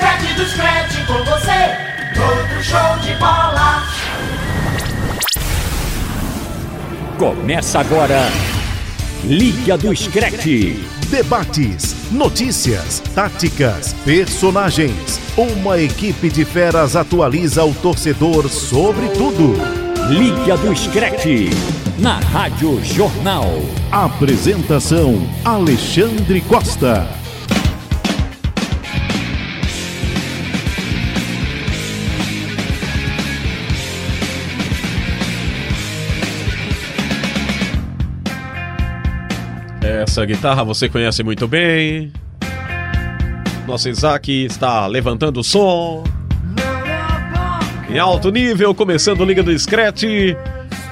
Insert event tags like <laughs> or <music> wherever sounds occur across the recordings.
scratch, do scratch com você. Outro show de bola. Começa agora. Liga do Screte. Debates, notícias, táticas, personagens. Uma equipe de feras atualiza o torcedor sobre tudo. Liga do Screte. Na Rádio Jornal. Apresentação: Alexandre Costa. Essa guitarra você conhece muito bem. Nosso Isaac está levantando o som. Em alto nível, começando Liga do Scratch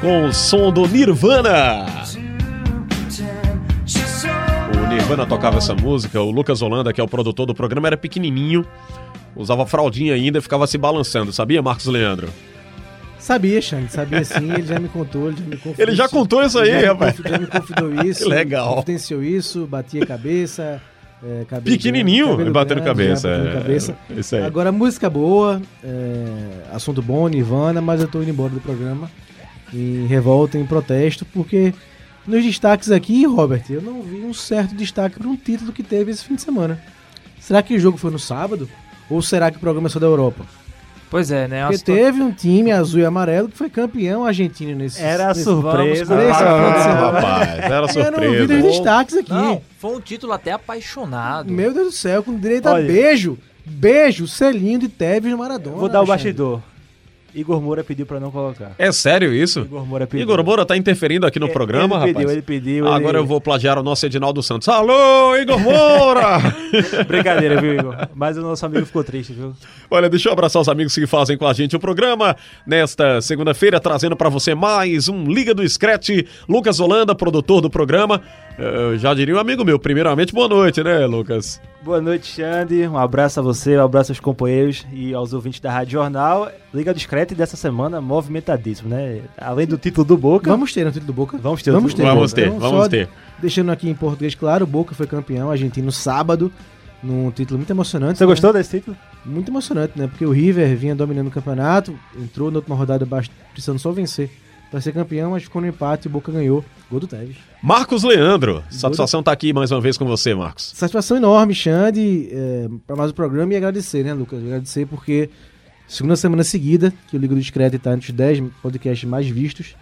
com o som do Nirvana. O Nirvana tocava essa música, o Lucas Holanda, que é o produtor do programa, era pequenininho, usava fraldinha ainda e ficava se balançando, sabia, Marcos Leandro? Sabia, Xande, sabia sim, ele já me contou, ele já me. Ele já contou isso aí, já rapaz. confi- Já me confidou <laughs> isso. Que legal. Confidenciou isso, batia cabeça. É, cabelo Pequenininho, grande, batendo grande, cabeça, batendo é, cabeça. isso aí. Agora, música boa, é, assunto bom, Nirvana, mas eu tô indo embora do programa em revolta, em protesto, porque nos destaques aqui, Robert, eu não vi um certo destaque para um título que teve esse fim de semana. Será que o jogo foi no sábado? Ou será que o programa é só da Europa? Pois é, né? Porque teve um time azul e amarelo que foi campeão argentino nesse Era a nesse- surpresa. Vamos Ah, rapaz, era Eu não vi surpresa. destaques aqui. Não, foi um título até apaixonado. Meu Deus do céu, com direito a Olha. beijo. Beijo, selinho de Tevez no Maradona. Vou dar o bastidor. Igor Moura pediu pra não colocar. É sério isso? Igor Moura pediu. Igor Moura tá interferindo aqui no É, programa, ele rapaz. pediu, ele pediu, Agora ele- eu vou plagiar o nosso Edinaldo Santos. Alô, Igor Moura! <laughs> Brincadeira, viu, Igor? Mas o nosso amigo ficou triste, viu? Olha, deixa eu abraçar os amigos que fazem com a gente o programa nesta segunda-feira, trazendo pra você mais um Liga do Scratch. Lucas Holanda, produtor do programa. Eh, já diria um amigo meu, primeiramente, boa noite, né, Lucas? Boa noite, Xande. Um abraço a você, um abraço aos companheiros e aos ouvintes da Rádio Jornal. Liga Discreta dessa semana movimentadíssimo, né? Além do título do Boca. Vamos ter no título do Boca? Vamos ter o Vamos ter. Vamos ter, Então, vamos ter. Deixando aqui em português claro, o Boca foi campeão argentino sábado, num título muito emocionante. Você né? gostou desse título? Muito emocionante, né? Porque o River vinha dominando o campeonato, entrou na última rodada precisando só vencer para ser campeão, mas ficou no empate e o Boca ganhou. Gol do Tevez. Marcos Leandro, satisfação tá aqui mais uma vez com você, Marcos. Satisfação enorme, Xande, é, para mais o programa e agradecer, né, Lucas? Agradecer porque segunda semana seguida que o Liga do Discreto está entre os 10 podcasts mais vistos,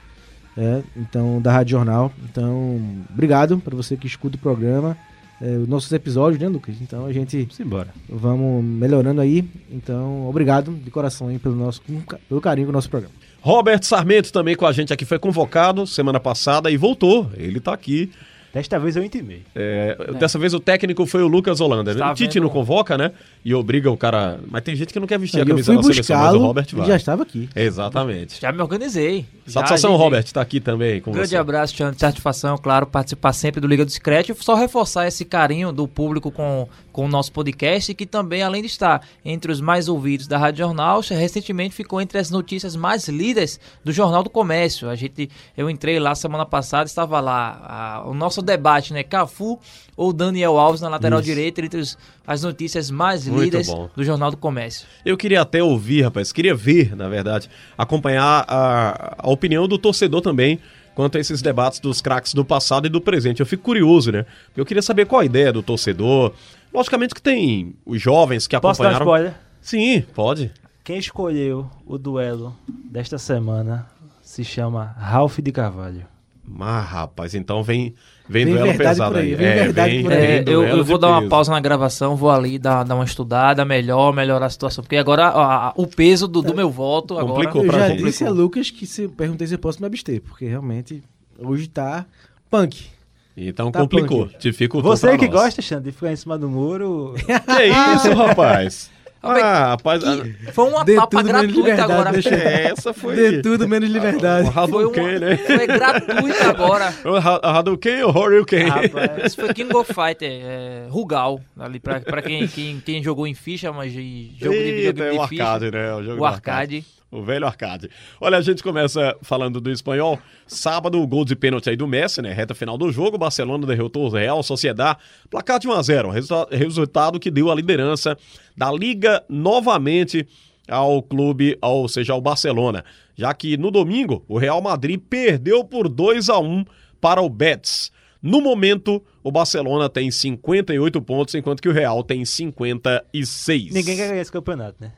é, então, da Rádio Jornal. Então, obrigado para você que escuta o programa, é, os nossos episódios, né, Lucas? Então, a gente Simbora. vamos melhorando aí. Então, obrigado de coração aí pelo, nosso, pelo carinho com o nosso programa. Robert Sarmento também com a gente aqui foi convocado semana passada e voltou. Ele tá aqui. Desta vez eu intimei. É, Dessa vez o técnico foi o Lucas Holanda. né? Está o Tite vendo? não convoca, né? E obriga o cara. Mas tem gente que não quer vestir a eu camisa da seleção, mas o Robert vai. já estava aqui. Exatamente. Já me organizei. Já Satisfação, agendei. Robert, tá aqui também com Um grande você. abraço, Tiano. Satisfação, claro, participar sempre do Liga do Discreto. E só reforçar esse carinho do público com, com o nosso podcast, que também, além de estar entre os mais ouvidos da Rádio Jornal, recentemente ficou entre as notícias mais lidas do Jornal do Comércio. A gente, eu entrei lá semana passada, estava lá a- o nosso debate, né? Cafu ou Daniel Alves na lateral Isso. direita, entre os- as notícias mais Muito lidas bom. do Jornal do Comércio. Eu queria até ouvir, rapaz, queria ver, na verdade, acompanhar a, a opinião do torcedor também quanto a esses debates dos craques do passado e do presente. Eu fico curioso, né? Eu queria saber qual a ideia do torcedor. Logicamente que tem os jovens que Posso dar um acompanharam. spoiler? Sim, pode. Quem escolheu o duelo desta semana se chama Ralph de Carvalho. Mas, rapaz, então vem, vem, Vem duelo verdade pesado aí, aí. vem verdade por aí. É, eu, eu vou dar uma peso. pausa na gravação, vou ali dar, dar uma estudada melhor, melhorar a situação. Porque agora a- a- o peso do, do meu voto agora. Complicou Eu pra já gente. disse a Lucas que se perguntei se eu posso me abster, porque realmente hoje tá punk. Então Tá complicou. Dificultou Você pra que nós. gosta, Xande, de ficar em cima do muro. <laughs> Que isso, rapaz? Ah, rapaz. Que foi uma Dê tapa gratuita agora. deixa- Essa foi. De tudo menos liberdade. O Foi, uma, Hadouken, né? foi gratuita agora. <laughs> O Ha- Hadouken ou Horyuken? Rapaz, Esse foi King of Fighter, é, Rugal, ali pra, pra quem, quem, quem jogou em ficha, mas de jogo de Eita, videogame é o de ficha. arcade, né? O, jogo O do arcade. O velho arcade. Olha, a gente começa falando do espanhol. Sábado, o gol de pênalti aí do Messi, né? Reta final do jogo. Barcelona derrotou o Real Sociedad. Placar de 1 a 0 Resulta- Resultado que deu a liderança da Liga novamente ao clube, ou seja, ao Barcelona. Já que no domingo, o Real Madrid perdeu por 2 a 1 para o Betis. No momento, o Barcelona tem 58 pontos, enquanto que o Real tem 56. Ninguém quer ganhar esse campeonato, né?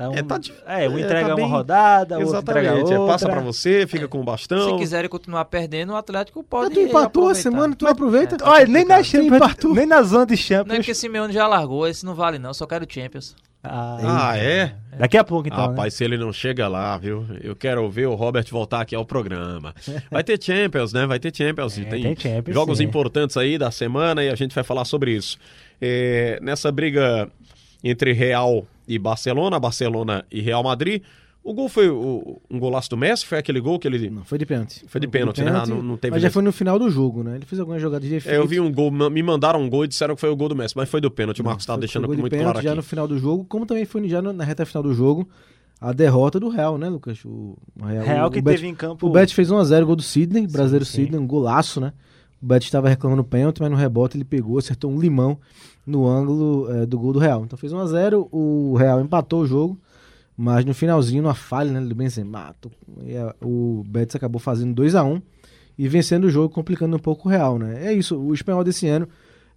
Tá um, É, tá di- é, um é, entrega tá uma bem- rodada, o outro entrega outra. É, passa pra você, fica com o bastão. Se quiserem continuar perdendo, o Atlético Mas pode. tu empatou a semana, tu aproveita. Olha, nem na Champions, empatou. nem na zona de Não é Champions. porque Simeone já largou, esse não vale não, só quero Champions. Ah, Ah, é? Daqui a pouco, então. né? Rapaz, se ele não chega lá, viu? Eu quero ver o Robert voltar aqui ao programa. <laughs> Vai ter Champions, né? Vai ter Champions. É, tem tem Champions, jogos sim. importantes aí da semana e a gente vai falar sobre isso. É, nessa briga entre Real e Barcelona, Barcelona e Real Madrid, o gol foi o- um golaço do Messi? Foi aquele gol que ele... Não, foi de pênalti. Foi de pênalti, né? Ah, não- não teve Mas já foi no final do jogo, né? Ele fez algumas jogadas de efeito. É, eu vi um gol, me mandaram um gol e disseram que foi o gol do Messi, mas foi do pênalti. O Marcos Foi- estava foi deixando gol de muito pênalti claro já aqui. no final do jogo, como também foi já no- na reta final do jogo a derrota do Real, né, Lucas? O, o Real, Real o que Bet- teve em campo. O Bet fez 1x0, gol do Sidney, brasileiro sim. Sidney, um golaço, né? O Bet estava reclamando pênalti, mas no rebote ele pegou, acertou um limão no ângulo eh, do gol do Real. Então fez 1x0, o Real empatou o jogo, mas no finalzinho, numa falha, né, do Benzema, a- o Betis acabou fazendo 2x1 e vencendo o jogo, complicando um pouco o Real, né? É isso, o espanhol desse ano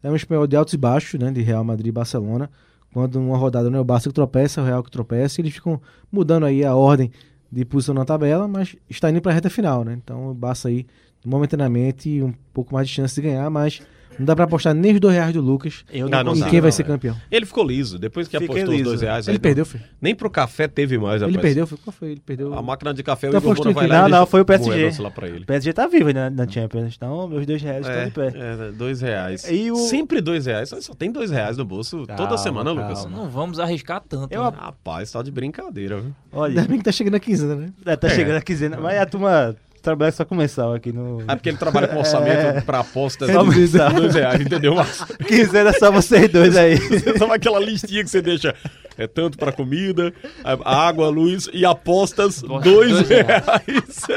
é um espanhol de altos e baixos, né, de Real Madrid e Barcelona. Quando uma rodada não é o Barça que tropeça, é o Real que tropeça, eles ficam mudando aí a ordem de posição na tabela, mas está indo para a reta final, né? Então o Barça aí, momentaneamente, um pouco mais de chance de ganhar, mas não dá para apostar nem os dois reais do Lucas Eu não não em quem vai não, ser é. campeão. Ele ficou liso, depois que Fiquei apostou os liso. dois reais. Ele perdeu, não- filho. Nem pro café teve mais, Ele rapaz. perdeu, foi, qual foi? Ele perdeu. A máquina de café, Tá o Igor vai lá Não, não, foi o PSG. pra ele. O PSG tá vivo né, na Champions, então meus dois reais estão É, de pé. é, dois reais. E o- Sempre dois reais. Só, só tem dois reais no bolso Calma, toda semana, Lucas. calma. Não vamos arriscar tanto. Eu né? ap- Rapaz, tá de brincadeira, viu? Olha, Ainda bem que tá chegando a quinzena, né? é, tá É. chegando a quinzena, mas a turma trabalha só com mensal aqui no... É porque ele trabalha com orçamento <laughs> pra apostas Só de dois reais, entendeu? <laughs> Mas Quinzena é só vocês dois aí. <laughs> sabe aquela listinha que você deixa é tanto pra comida, a- água, luz e apostas, dois, dois reais.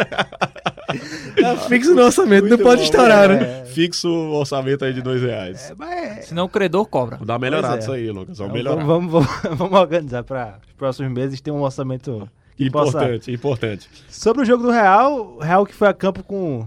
Tá fixo no orçamento, não Muito pode bom, estourar, é. né? Fixo o orçamento aí de dois reais. Mas, Senão o credor cobra. Dá é. isso aí, Lucas. Vamos então, melhorar. vamos, vamos, vamos, vamos organizar para os próximos meses ter um orçamento possa... Importante, importante. Sobre o jogo do Real, o Real que foi a campo com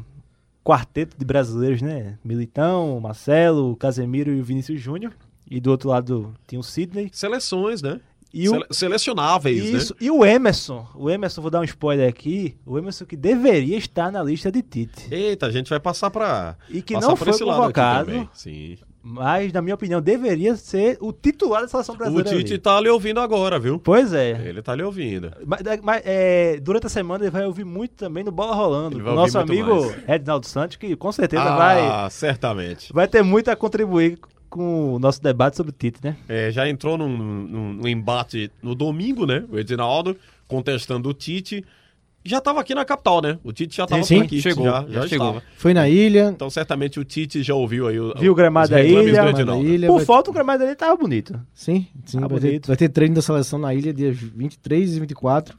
quarteto de brasileiros, né? Militão, Marcelo, Casemiro e o Vinícius Júnior. E do outro lado tinha o Sidney. Seleções, né? E o, Sele- Selecionáveis, isso, né? e o Emerson. O Emerson, vou dar um spoiler aqui. O Emerson que deveria estar na lista de Tite. Eita, a gente vai passar pra. E que não foi convocado. também. Sim. Mas, na minha opinião, deveria ser o titular da seleção O brasileira. Tite ali. tá lhe ouvindo agora, viu? Pois é. Ele tá lhe ouvindo. Mas, mas, é, durante a semana ele vai ouvir muito também no Bola Rolando. O nosso amigo mais. Ednaldo Santos, que com certeza ah, vai, certamente. vai ter muito a contribuir com o nosso debate sobre o Tite, né? É, já entrou num, num- num embate no domingo, né? O Edinaldo contestando o Tite. Já tava aqui na capital, né? O Tite já tava Sim, por aqui. chegou, Já, já já chegou. estava. Foi na ilha. Então, certamente o Tite já ouviu aí o, Viu o gramado da ilha, do gramado Edinaldo. ilha Por vai- falta, o gramado dele tava bonito. Sim, sim. Tá vai, ter, bonito. vai ter treino da seleção na ilha dia 23 e 24.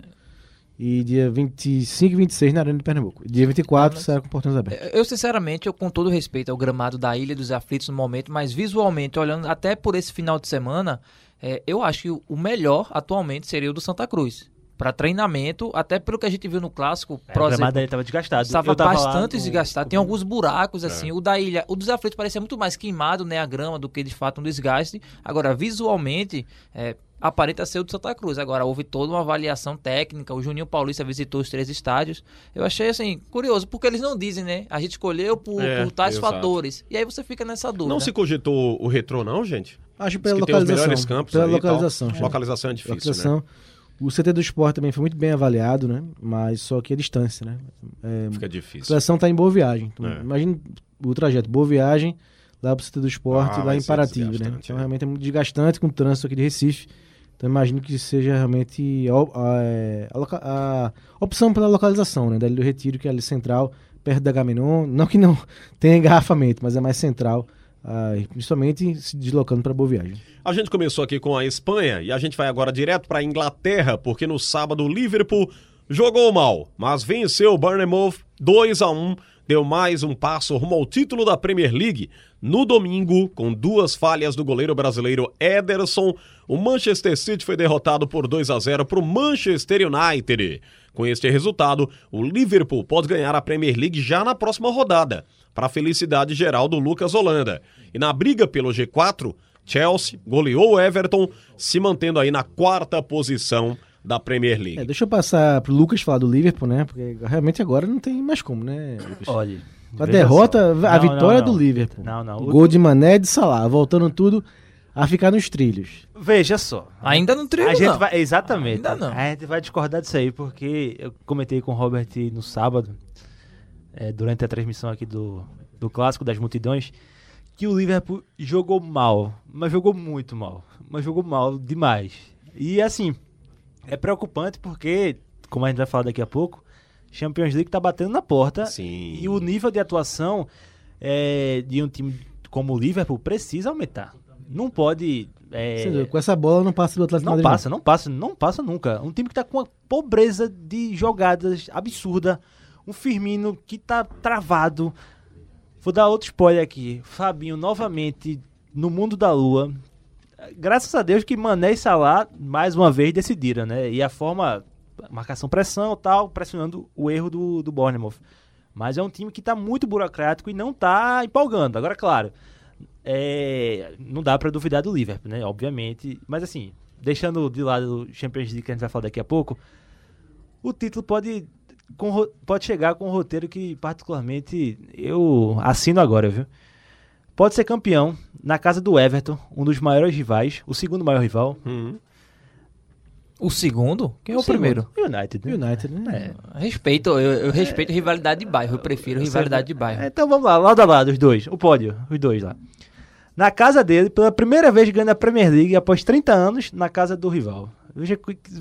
E dia 25 e 26 na Arena de Pernambuco. Dia 24 mas- será com portões abertos. Eu, sinceramente, eu com todo respeito ao gramado da Ilha dos Aflitos no momento, mas visualmente, olhando até por esse final de semana, é, eu acho que o- o melhor atualmente seria o do Santa Cruz. Para treinamento, até pelo que a gente viu no clássico, É, por o gramado exemplo, dele tava desgastado. Estava lá bastante no- desgastado. Tem alguns buracos, assim. O da ilha, o dos aflitos parecia muito mais queimado, né? A grama, do que de fato um desgaste. Agora, visualmente, é, aparenta ser o do Santa Cruz. Agora, houve toda uma avaliação técnica. O Juninho Paulista visitou os três estádios. Eu achei, assim, curioso, porque eles não dizem, né? A gente escolheu por, É, por tais exato. fatores. E aí você fica nessa dúvida. Não se cogitou o retrô, não, gente? Acho Diz pela que tem os localização. melhores campos pela aí tal. localização. acho. Localização é difícil, né? O CT do esporte também foi muito bem avaliado, né? Mas só que a distância, né? É, Fica a difícil. seleção está em Boa Viagem. Então, É. Imagine o trajeto. Boa Viagem, lá pro CT do esporte, Ah, lá em Paraty, né? Então é. realmente é muito desgastante com o trânsito aqui de Recife. Então imagino que seja realmente a, a- é, a a opção pela localização, né? Da Ilha do Retiro, que é ali central, perto da Gamenon. Não que não <laughs> tenha engarrafamento, mas é mais central ah, principalmente se deslocando para Boa Viagem. A gente começou aqui com a Espanha e a gente vai agora direto para a Inglaterra, porque no sábado o Liverpool jogou mal, mas venceu o Bournemouth 2 a 1 deu mais um passo rumo ao título da Premier League. No domingo, com duas falhas do goleiro brasileiro Ederson, o Manchester City foi derrotado por 2 a 0 para o Manchester United. Com este resultado, o Liverpool pode ganhar a Premier League já na próxima rodada, para a felicidade geral do Lucas Holanda. E na briga pelo G4, Chelsea goleou o Everton, se mantendo aí na quarta posição da Premier League. É, deixa eu passar pro Lucas falar do Liverpool, né? Porque realmente agora não tem mais como, né, Lucas? Olha. A derrota, só. a Não, vitória não, do não. Liverpool. Não, não. O- Gol de Mané e de Salah, voltando tudo a ficar nos trilhos. Veja só. Ainda não trilho, A gente não. vai, exatamente. Ainda não. A gente vai discordar disso aí, porque eu comentei com o Robert no sábado, é, durante a transmissão aqui do, do Clássico das Multidões, que o Liverpool jogou mal, mas jogou muito mal. Mas jogou mal demais. E assim, é preocupante porque, como a gente vai falar daqui a pouco, Champions League tá batendo na porta. Sim. E o nível de atuação é, de um time como o Liverpool precisa aumentar. Não pode. é, dúvida, Com essa bola não passa do Atlético não Madrid. passa, não passa, não passa nunca. Um time que tá com uma pobreza de jogadas absurda. Um Firmino que tá travado. Vou dar outro spoiler aqui. Fabinho novamente no mundo da lua. Graças a Deus que Mané e Salah mais uma vez decidiram, né? E a forma, marcação pressão tal, pressionando o erro do, do Bournemouth. Mas é um time que tá muito burocrático e não tá empolgando. Agora, claro, é, não dá pra duvidar do Liverpool, né? Obviamente. Mas assim, deixando de lado o Champions League que a gente vai falar daqui a pouco, o título pode, com pode chegar com um roteiro que, particularmente, eu assino agora, viu? Pode ser campeão na casa do Everton, um dos maiores rivais, o segundo maior rival. Hum. O segundo? Quem é o, segundo. primeiro? United, né? United, né? Respeito, eu, eu respeito rivalidade de bairro, eu prefiro rivalidade de bairro. É, então vamos lá, lado a lado, os dois. O pódio, os dois lá. Na casa dele, pela primeira vez ganhando a Premier League após 30 anos na casa do rival. Veja,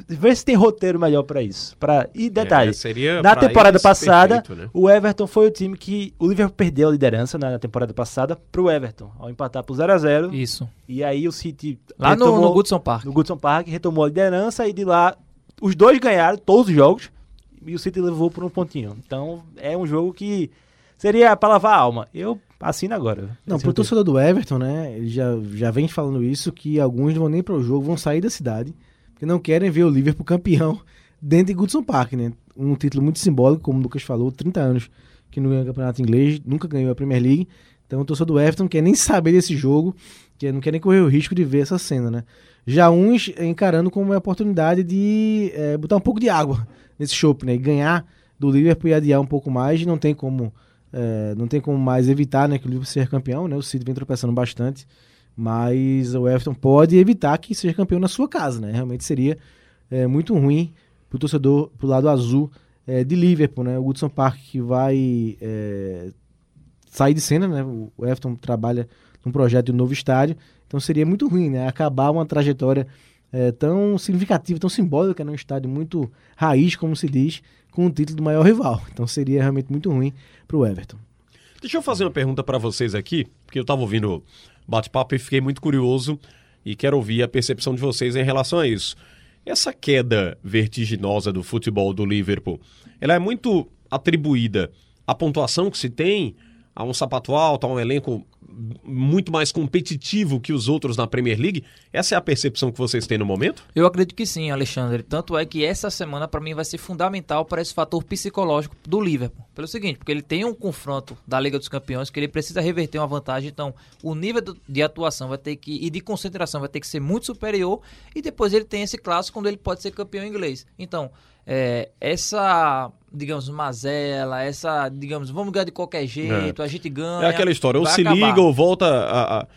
vê se tem roteiro melhor pra isso. Pra... E detalhe, É, seria na temporada passada, perfeito, né? o Everton foi o time que o Liverpool perdeu a liderança na temporada passada pro Everton, ao empatar por 0 a 0 Isso. E aí o City Lá no, retomou- no Goodson Park. no Goodson Park, retomou a liderança e de lá os dois ganharam todos os jogos e o City levou por um pontinho. Então é um jogo que seria pra lavar a alma. Eu assino agora. Não, pro roteiro. torcedor do Everton, né? Ele já, já vem falando isso, que alguns não vão nem pro jogo, vão sair da cidade, porque não querem ver o Liverpool campeão <laughs> dentro de Goodson Park, né? Um título muito simbólico, como o Lucas falou, 30 anos que não ganha o campeonato inglês, nunca ganhou a Premier League. Então o torcedor do Everton quer nem <laughs> saber desse jogo, que não quer nem correr o risco de ver essa cena, né? Já uns encarando como uma oportunidade de eh, botar um pouco de água nesse chopp, né? E ganhar do Liverpool e adiar um pouco mais, não tem como é, não tem como mais evitar né, que o Liverpool seja campeão, né? O City vem tropeçando bastante, mas o Everton pode evitar que seja campeão na sua casa, né? Realmente seria é, muito ruim pro torcedor pro lado azul é, de Liverpool, né? O Goodson Park que vai é, sair de cena, né? O Everton trabalha num projeto de um novo estádio, então seria muito ruim, né? Acabar uma trajetória é, tão significativa, tão simbólica, num estádio muito raiz, como se diz, com o título do maior rival. <laughs> Então seria realmente muito ruim pro Everton. Deixa eu fazer uma pergunta pra vocês aqui, porque eu tava ouvindo o bate-papo e fiquei muito curioso e quero ouvir a percepção de vocês em relação a isso. Essa queda vertiginosa do futebol do Liverpool, ela é muito atribuída à pontuação que se tem, a um sapato alto, a um elenco muito mais competitivo que os outros na Premier League? Essa é a percepção que vocês têm no momento? Eu acredito que sim, Alexandre. Tanto é que essa semana, para mim, vai ser fundamental para esse fator psicológico do Liverpool. Pelo seguinte, porque ele tem um confronto da Liga dos Campeões que ele precisa reverter uma vantagem. Então, o nível de atuação vai ter que e de concentração vai ter que ser muito superior. E depois ele tem esse clássico quando ele pode ser campeão inglês. Então, é, essa, digamos, mazela, essa, digamos, vamos ganhar de qualquer jeito, a gente ganha. É aquela história, ou se acabar. liga, ou volta a, a-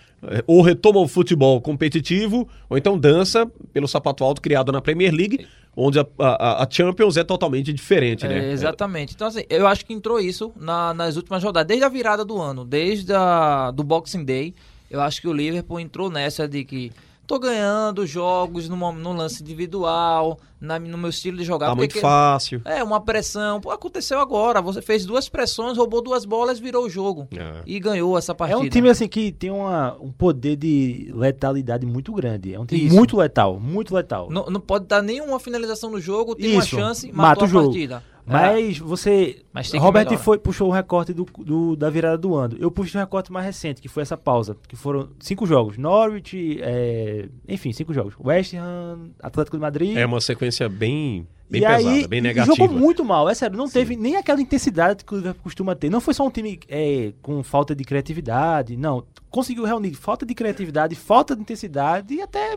ou retoma o futebol competitivo, ou então dança pelo sapato alto criado na Premier League, onde a, a- Champions é totalmente diferente, É, né? exatamente. Então, assim, eu acho que entrou isso na- nas últimas rodadas, desde a virada do ano, desde a, do Boxing Day. Eu acho que o Liverpool entrou nessa de que tô ganhando jogos no, no lance individual, na, no meu estilo de jogar. Tá muito que- fácil. É, uma pressão. Pô, aconteceu agora. Você fez duas pressões, roubou duas bolas, virou o jogo. É. E ganhou essa É partida. um time assim que tem uma, um poder de letalidade muito grande. É um time Isso. muito letal, muito letal. Não, não pode dar nenhuma finalização no jogo, tem Isso, uma chance, mata matou o a jogo. partida. É. Mas você. Mas tem que Robert melhorar. foi, puxou o recorte do, do- da virada do ano. Eu puxei o recorte mais recente, que foi essa pausa. Que foram cinco jogos. Norwich, é, enfim, cinco jogos. West Ham, Atlético de Madrid. É uma sequência bem, bem e pesada, aí, bem negativa. jogou muito mal, é sério. Não teve nem aquela intensidade que o Liverpool costuma ter. Não foi só um time é, com falta de criatividade. Não. Conseguiu reunir falta de criatividade, falta de intensidade e até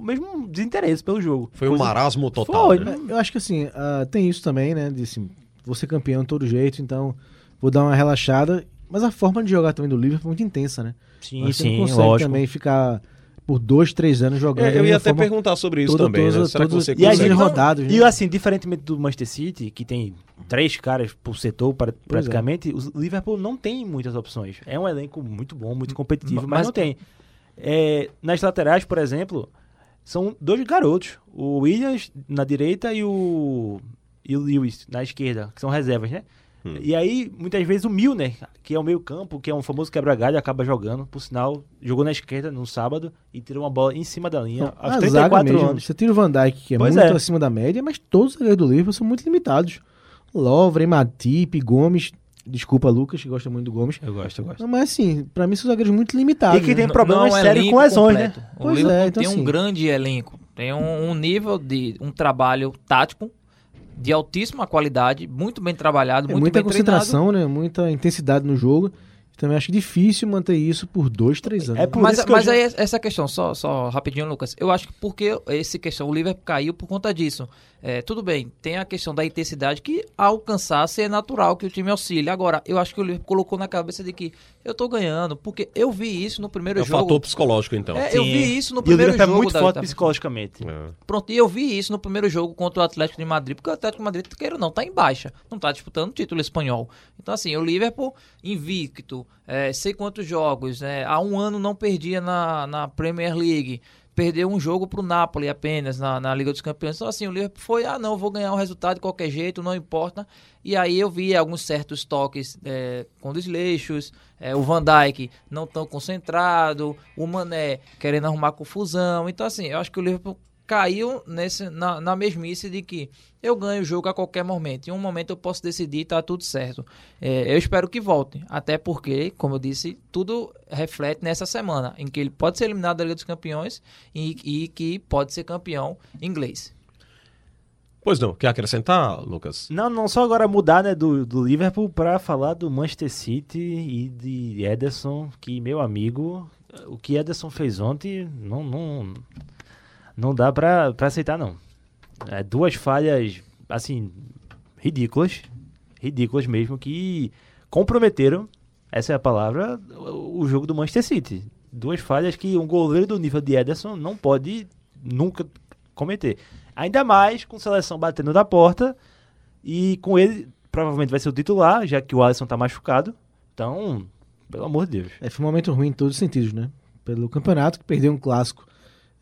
mesmo desinteresse pelo jogo. Foi um Coisa- marasmo total. Foi, né? Eu acho que assim, ah, tem isso também, né? De assim, vou ser campeão de todo jeito, então vou dar uma relaxada. Mas a forma de jogar também do Liverpool é muito intensa, né? Sim, Você sim, não consegue lógico. também ficar por dois, três anos jogando. É, eu ia até forma perguntar sobre isso toda- também, né? toda- Será que toda- você E aí, consegue rodados, né? E assim, diferentemente do Manchester City, que tem três caras por setor pra- praticamente, o Liverpool não tem muitas opções. É um elenco muito bom, muito competitivo, mas, Mas- não tem. É, nas laterais, por exemplo, são dois garotos. O Williams na direita e o, e o Lewis na esquerda, que são reservas, né? Hum. E aí, muitas vezes, o Milner, que é o meio campo, que é um famoso quebra-galho, acaba jogando. Por sinal, jogou na esquerda no sábado e tirou uma bola em cima da linha aos a 34 zaga mesmo, anos. Você tira o Van Dijk, que é Pois muito é. acima da média, mas todos os zagueiros do Liverpool são muito limitados. Lovren, Matip, Gomes. Desculpa, Lucas, que gosta muito do Gomes. Eu gosto, eu gosto. Não, mas assim, pra mim são zagueiros muito limitados. E que tem né? problemas Não é um sérios com lesões, né? O Pois é, então tem um assim- grande elenco, tem um, um nível de um trabalho tático de altíssima qualidade, muito bem trabalhado, É muito muita bem treinado. concentração, né? Muita intensidade no jogo. Também acho difícil manter isso por dois, três anos. É por Mas, mas já- aí essa questão, só, só rapidinho, Lucas. Eu acho que porque esse questão, o Liverpool caiu por conta disso. É, tudo bem, tem a questão da intensidade que ao alcançar é natural que o time auxilie. Agora, eu acho que o Liverpool colocou na cabeça de que eu tô ganhando, porque eu vi isso no primeiro É o jogo. fator psicológico, então. É, eu vi isso no E o primeiro Liverpool jogo. é muito da- forte da- psicologicamente. É. Pronto, e eu vi isso no primeiro jogo contra o Atlético de Madrid, porque o Atlético de Madrid, queira ou não, tá em baixa, não tá disputando o título espanhol. Então, assim, o Liverpool invicto, é, sei quantos jogos, né, há um ano não perdia na, na Premier League, perdeu um jogo pro Napoli apenas na, na Liga dos Campeões. Então, assim, o Liverpool foi, ah, não, vou ganhar o resultado de qualquer jeito, não importa. E aí eu vi alguns certos toques é, com desleixos, é, o Van Dijk não tão concentrado, o Mané querendo arrumar confusão. Então, assim, eu acho que o Liverpool caiu nesse, na, na mesmice de que eu ganho o jogo a qualquer momento. Em um momento eu posso decidir e tá tudo certo. É, eu espero que volte. Até porque, como eu disse, tudo reflete nessa semana, em que ele pode ser eliminado da Liga dos Campeões e, e que pode ser campeão inglês. Pois não, quer acrescentar, Lucas? Não, não só agora mudar né, do, do Liverpool pra falar do Manchester City e de Ederson, que meu amigo, o que Ederson fez ontem não, não, não dá pra aceitar não. É, duas falhas, assim, ridículas, ridículas mesmo, que comprometeram, essa é a palavra, o, jogo do Manchester City. Duas falhas que um goleiro do nível de Ederson não pode nunca cometer. Ainda mais com seleção batendo na porta e com ele provavelmente vai ser o titular, já que o Alisson tá machucado. Então, pelo amor de Deus. É, foi um momento ruim em todos os sentidos, né? Pelo campeonato, que perdeu um clássico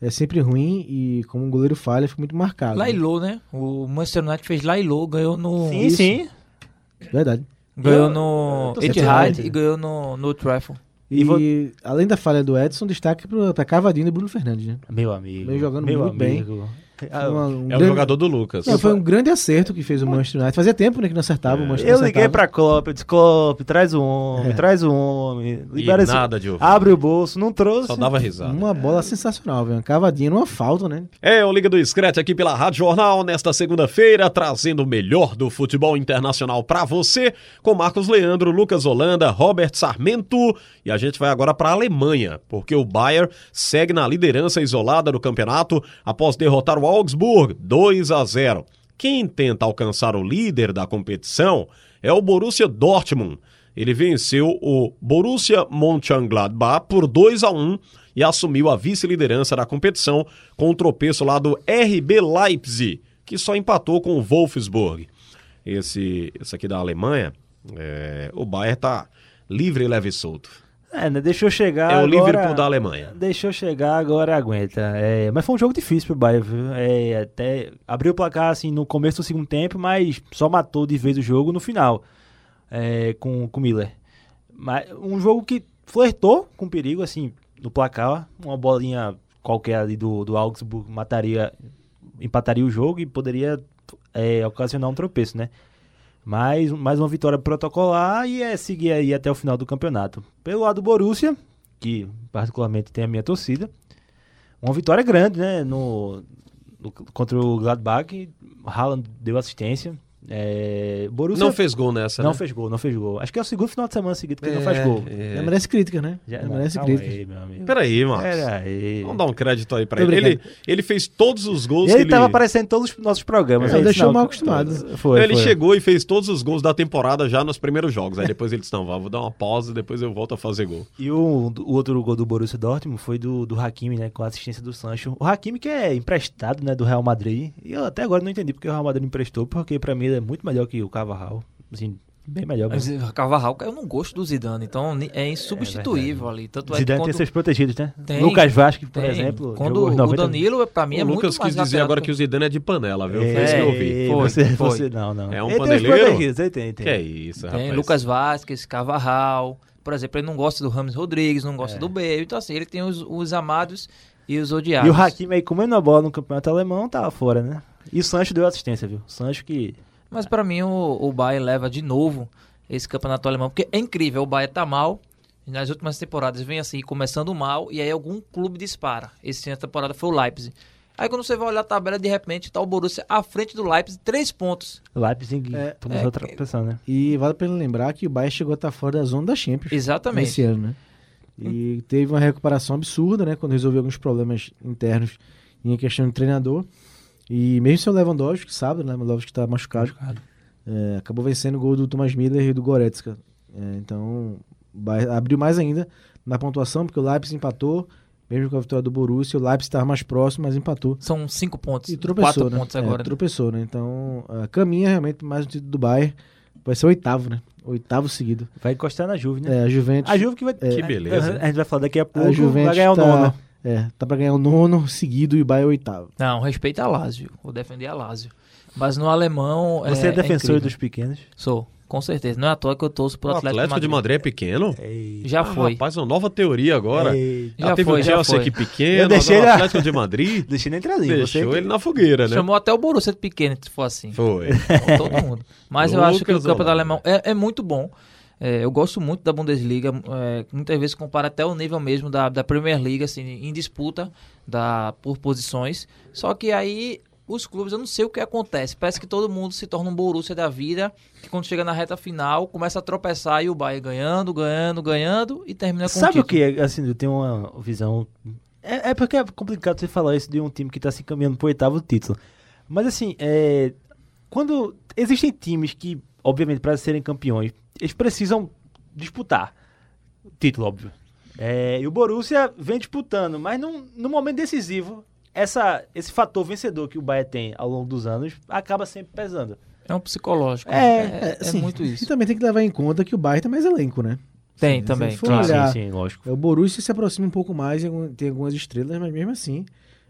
é sempre ruim e como um goleiro falha, fica muito marcado. né? Lailô, né? O Manchester United fez Lailô, ganhou no... Sim, sim. Verdade. Ganhou no Etihad e ganhou no, no Trafford. E, E além da falha do Edson, destaque pro- pra Cavadinho e Bruno Fernandes, né? Meu amigo. Vem jogando meu muito bem. amigo. Foi Ah, uma- um É o grande- jogador do Lucas. Não, foi um grande acerto que fez o Manchester United. Fazia tempo né, que não acertava o Manchester Eu liguei acertava. pra Klopp, eu disse, Klopp, traz o homem, É. traz o homem. E Libera esse... nada de ouvir. Abre o bolso, não trouxe. Só dava risada. Uma bola sensacional, velho. Uma cavadinha numa falta, né? É, o Liga do Scratch aqui pela Rádio Jornal nesta segunda-feira, trazendo o melhor do futebol internacional pra você, com Marcos Leandro, Lucas Holanda, Robert Sarmento. E a gente vai agora pra Alemanha, porque o Bayern segue na liderança isolada do campeonato após derrotar o Augsburg 2 a 0. Quem tenta alcançar o líder da competição é o Borussia Dortmund. Ele venceu o Borussia Mönchengladbach por 2 a 1 e assumiu a vice-liderança da competição com o tropeço lá do RB Leipzig, que só empatou com o Wolfsburg. Esse, esse aqui da Alemanha, é, o Bayern tá livre, leve e solto. É, né? Deixou chegar. É o agora- Liverpool da Alemanha. Deixou chegar, agora aguenta. É, mas foi um jogo difícil pro Bayern, viu? É, até abriu o placar assim no começo do segundo tempo, mas só matou de vez o jogo no final é, com com o Miller. Mas um jogo que flertou com perigo, assim, no placar. Uma bolinha qualquer ali do, do Augsburg mataria, empataria o jogo e poderia é, ocasionar um tropeço, né? Mais, mais uma vitória protocolar e é seguir aí até o final do campeonato. Pelo lado do Borussia, que particularmente tem a minha torcida, uma vitória grande, né? No, no- contra o Gladbach, Haaland deu assistência. É, Borussia Não fez gol nessa, não né? fez gol, não fez gol. Acho que é o segundo final de semana seguido que ele não faz gol. É. Merece crítica, né? Já, não, merece crítica. aí, meu amigo. Peraí, Marcos. Peraí. Vamos dar um crédito aí pra Tô ele. ele. brincando. Ele fez todos os gols Ele que tava ele... aparecendo em todos os nossos programas. Aí deixou não, mal acostumado. Foi, ele foi. chegou e fez todos os gols da temporada já nos primeiros jogos. Aí depois ele disse, não, vou dar uma pausa, depois eu volto a fazer gol. E o, o outro gol do Borussia Dortmund foi do, do Hakimi, né? Com a assistência do Sancho. O Hakimi que é emprestado, né? Do Real Madrid. E eu até agora não entendi porque o Real Madrid emprestou, porque pra mim ele é muito melhor que o Carvajal. Assim, bem melhor. Mas o Carvajal caiu no gosto do Zidane, então é insubstituível ali. Tanto é Zidane que tem quando seus protegidos, né? Tem, Lucas Vasquez, por tem, exemplo. quando o 90 Danilo, pra mim, é o muito Lucas mais quis dizer agora que o Zidane é de panela, viu? É, Foi isso que eu ouvi. Foi, você, foi. <laughs> você- não, não. É um ele tem paneleiro? protegidos, ele tem, tem. Que é isso, Tem rapaz. Lucas Vasquez, Carvajal. Por exemplo, ele não gosta do Ramos Rodrigues, não É. gosta do Bale. Então, assim, ele tem os, os amados e os odiados. E o Hakimi aí comendo a bola no campeonato alemão, tava fora, né? E o Sancho deu assistência, viu? O Sancho que... Mas pra mim, o, o Bayern leva de novo esse campeonato alemão. Porque é incrível, o Bayern tá mal. e Nas últimas temporadas vem assim, começando mal. E aí algum clube dispara. Esse ano a temporada foi o Leipzig. Aí quando você vai olhar a tabela, de repente tá o Borussia à frente do Leipzig, três pontos. Leipzig É, tomou é, outra pressão, né? E vale a pena lembrar que o Bayern chegou a estar fora da zona da Champions Exatamente. esse ano, né? E teve uma recuperação absurda, né? Quando resolveu alguns problemas internos em questão de treinador. E mesmo sem o Lewandowski, que sabe, né? O Lewandowski está machucado. é, acabou vencendo o gol do Thomas Miller e do Goretzka. É, então, abriu mais ainda na pontuação, porque o Leipzig empatou, mesmo com a vitória do Borussia. O Leipzig estava mais próximo, mas empatou. São cinco pontos. E tropeçou, quatro né? pontos É, agora. né? tropeçou, né? Então, ah, caminha realmente mais um título do Bayern. Vai ser o oitavo, né? Oitavo seguido. Vai encostar na Juve, né? É, a Juventus... A Juve que vai... Que beleza? A gente vai falar daqui a pouco, A Juventus vai ganhar o tá, nono. É, tá pra ganhar o nono seguido e o Bayern oitavo. Não, respeita a Lazio. Vou defender a Lazio. Mas no alemão. Você é, defensor incrível. dos pequenos? Sou, com certeza. Não é à toa que eu torço pro O Atlético, Atlético de Madrid é pequeno? Já Ah, foi. Rapaz, uma nova teoria agora. Já Já teve foi, o já Chelsea aqui pequeno, Eu <laughs> deixei agora o ele- Atlético de Madrid <laughs> Deixa ele entrar ali. deixou ele na fogueira, né? Chamou até o Borussia de pequeno, se for assim. Foi. Todo mundo. Mas eu acho que o campeonato alemão é, é muito bom. É, eu gosto muito da Bundesliga. é, muitas vezes compara até o nível mesmo da, da Premier League, assim, em disputa da, por posições. Só que aí os clubes, eu não sei o que acontece. Parece que todo mundo se torna um Borussia da vida, que quando chega na reta final, começa a tropeçar e o Bayern ganhando, ganhando, ganhando e termina com Sabe o título. que? é, Assim, eu tenho uma visão. É, é porque é complicado você falar isso de um time que tá se encaminhando pro oitavo título. Mas assim, é, quando existem times que, obviamente, para serem campeões, eles precisam disputar o título, óbvio. É, e o Borussia vem disputando, mas num, no momento decisivo, essa, esse fator vencedor que o Bayern tem ao longo dos anos acaba sempre pesando. É um psicológico. É, é, é Sim, muito E isso. também tem que levar em conta que o Bayern tem mais elenco, né? Tem Sim, também, claro. olhar, sim, sim, lógico. é, o Borussia se aproxima um pouco mais, tem algum- tem algumas estrelas, mas mesmo assim,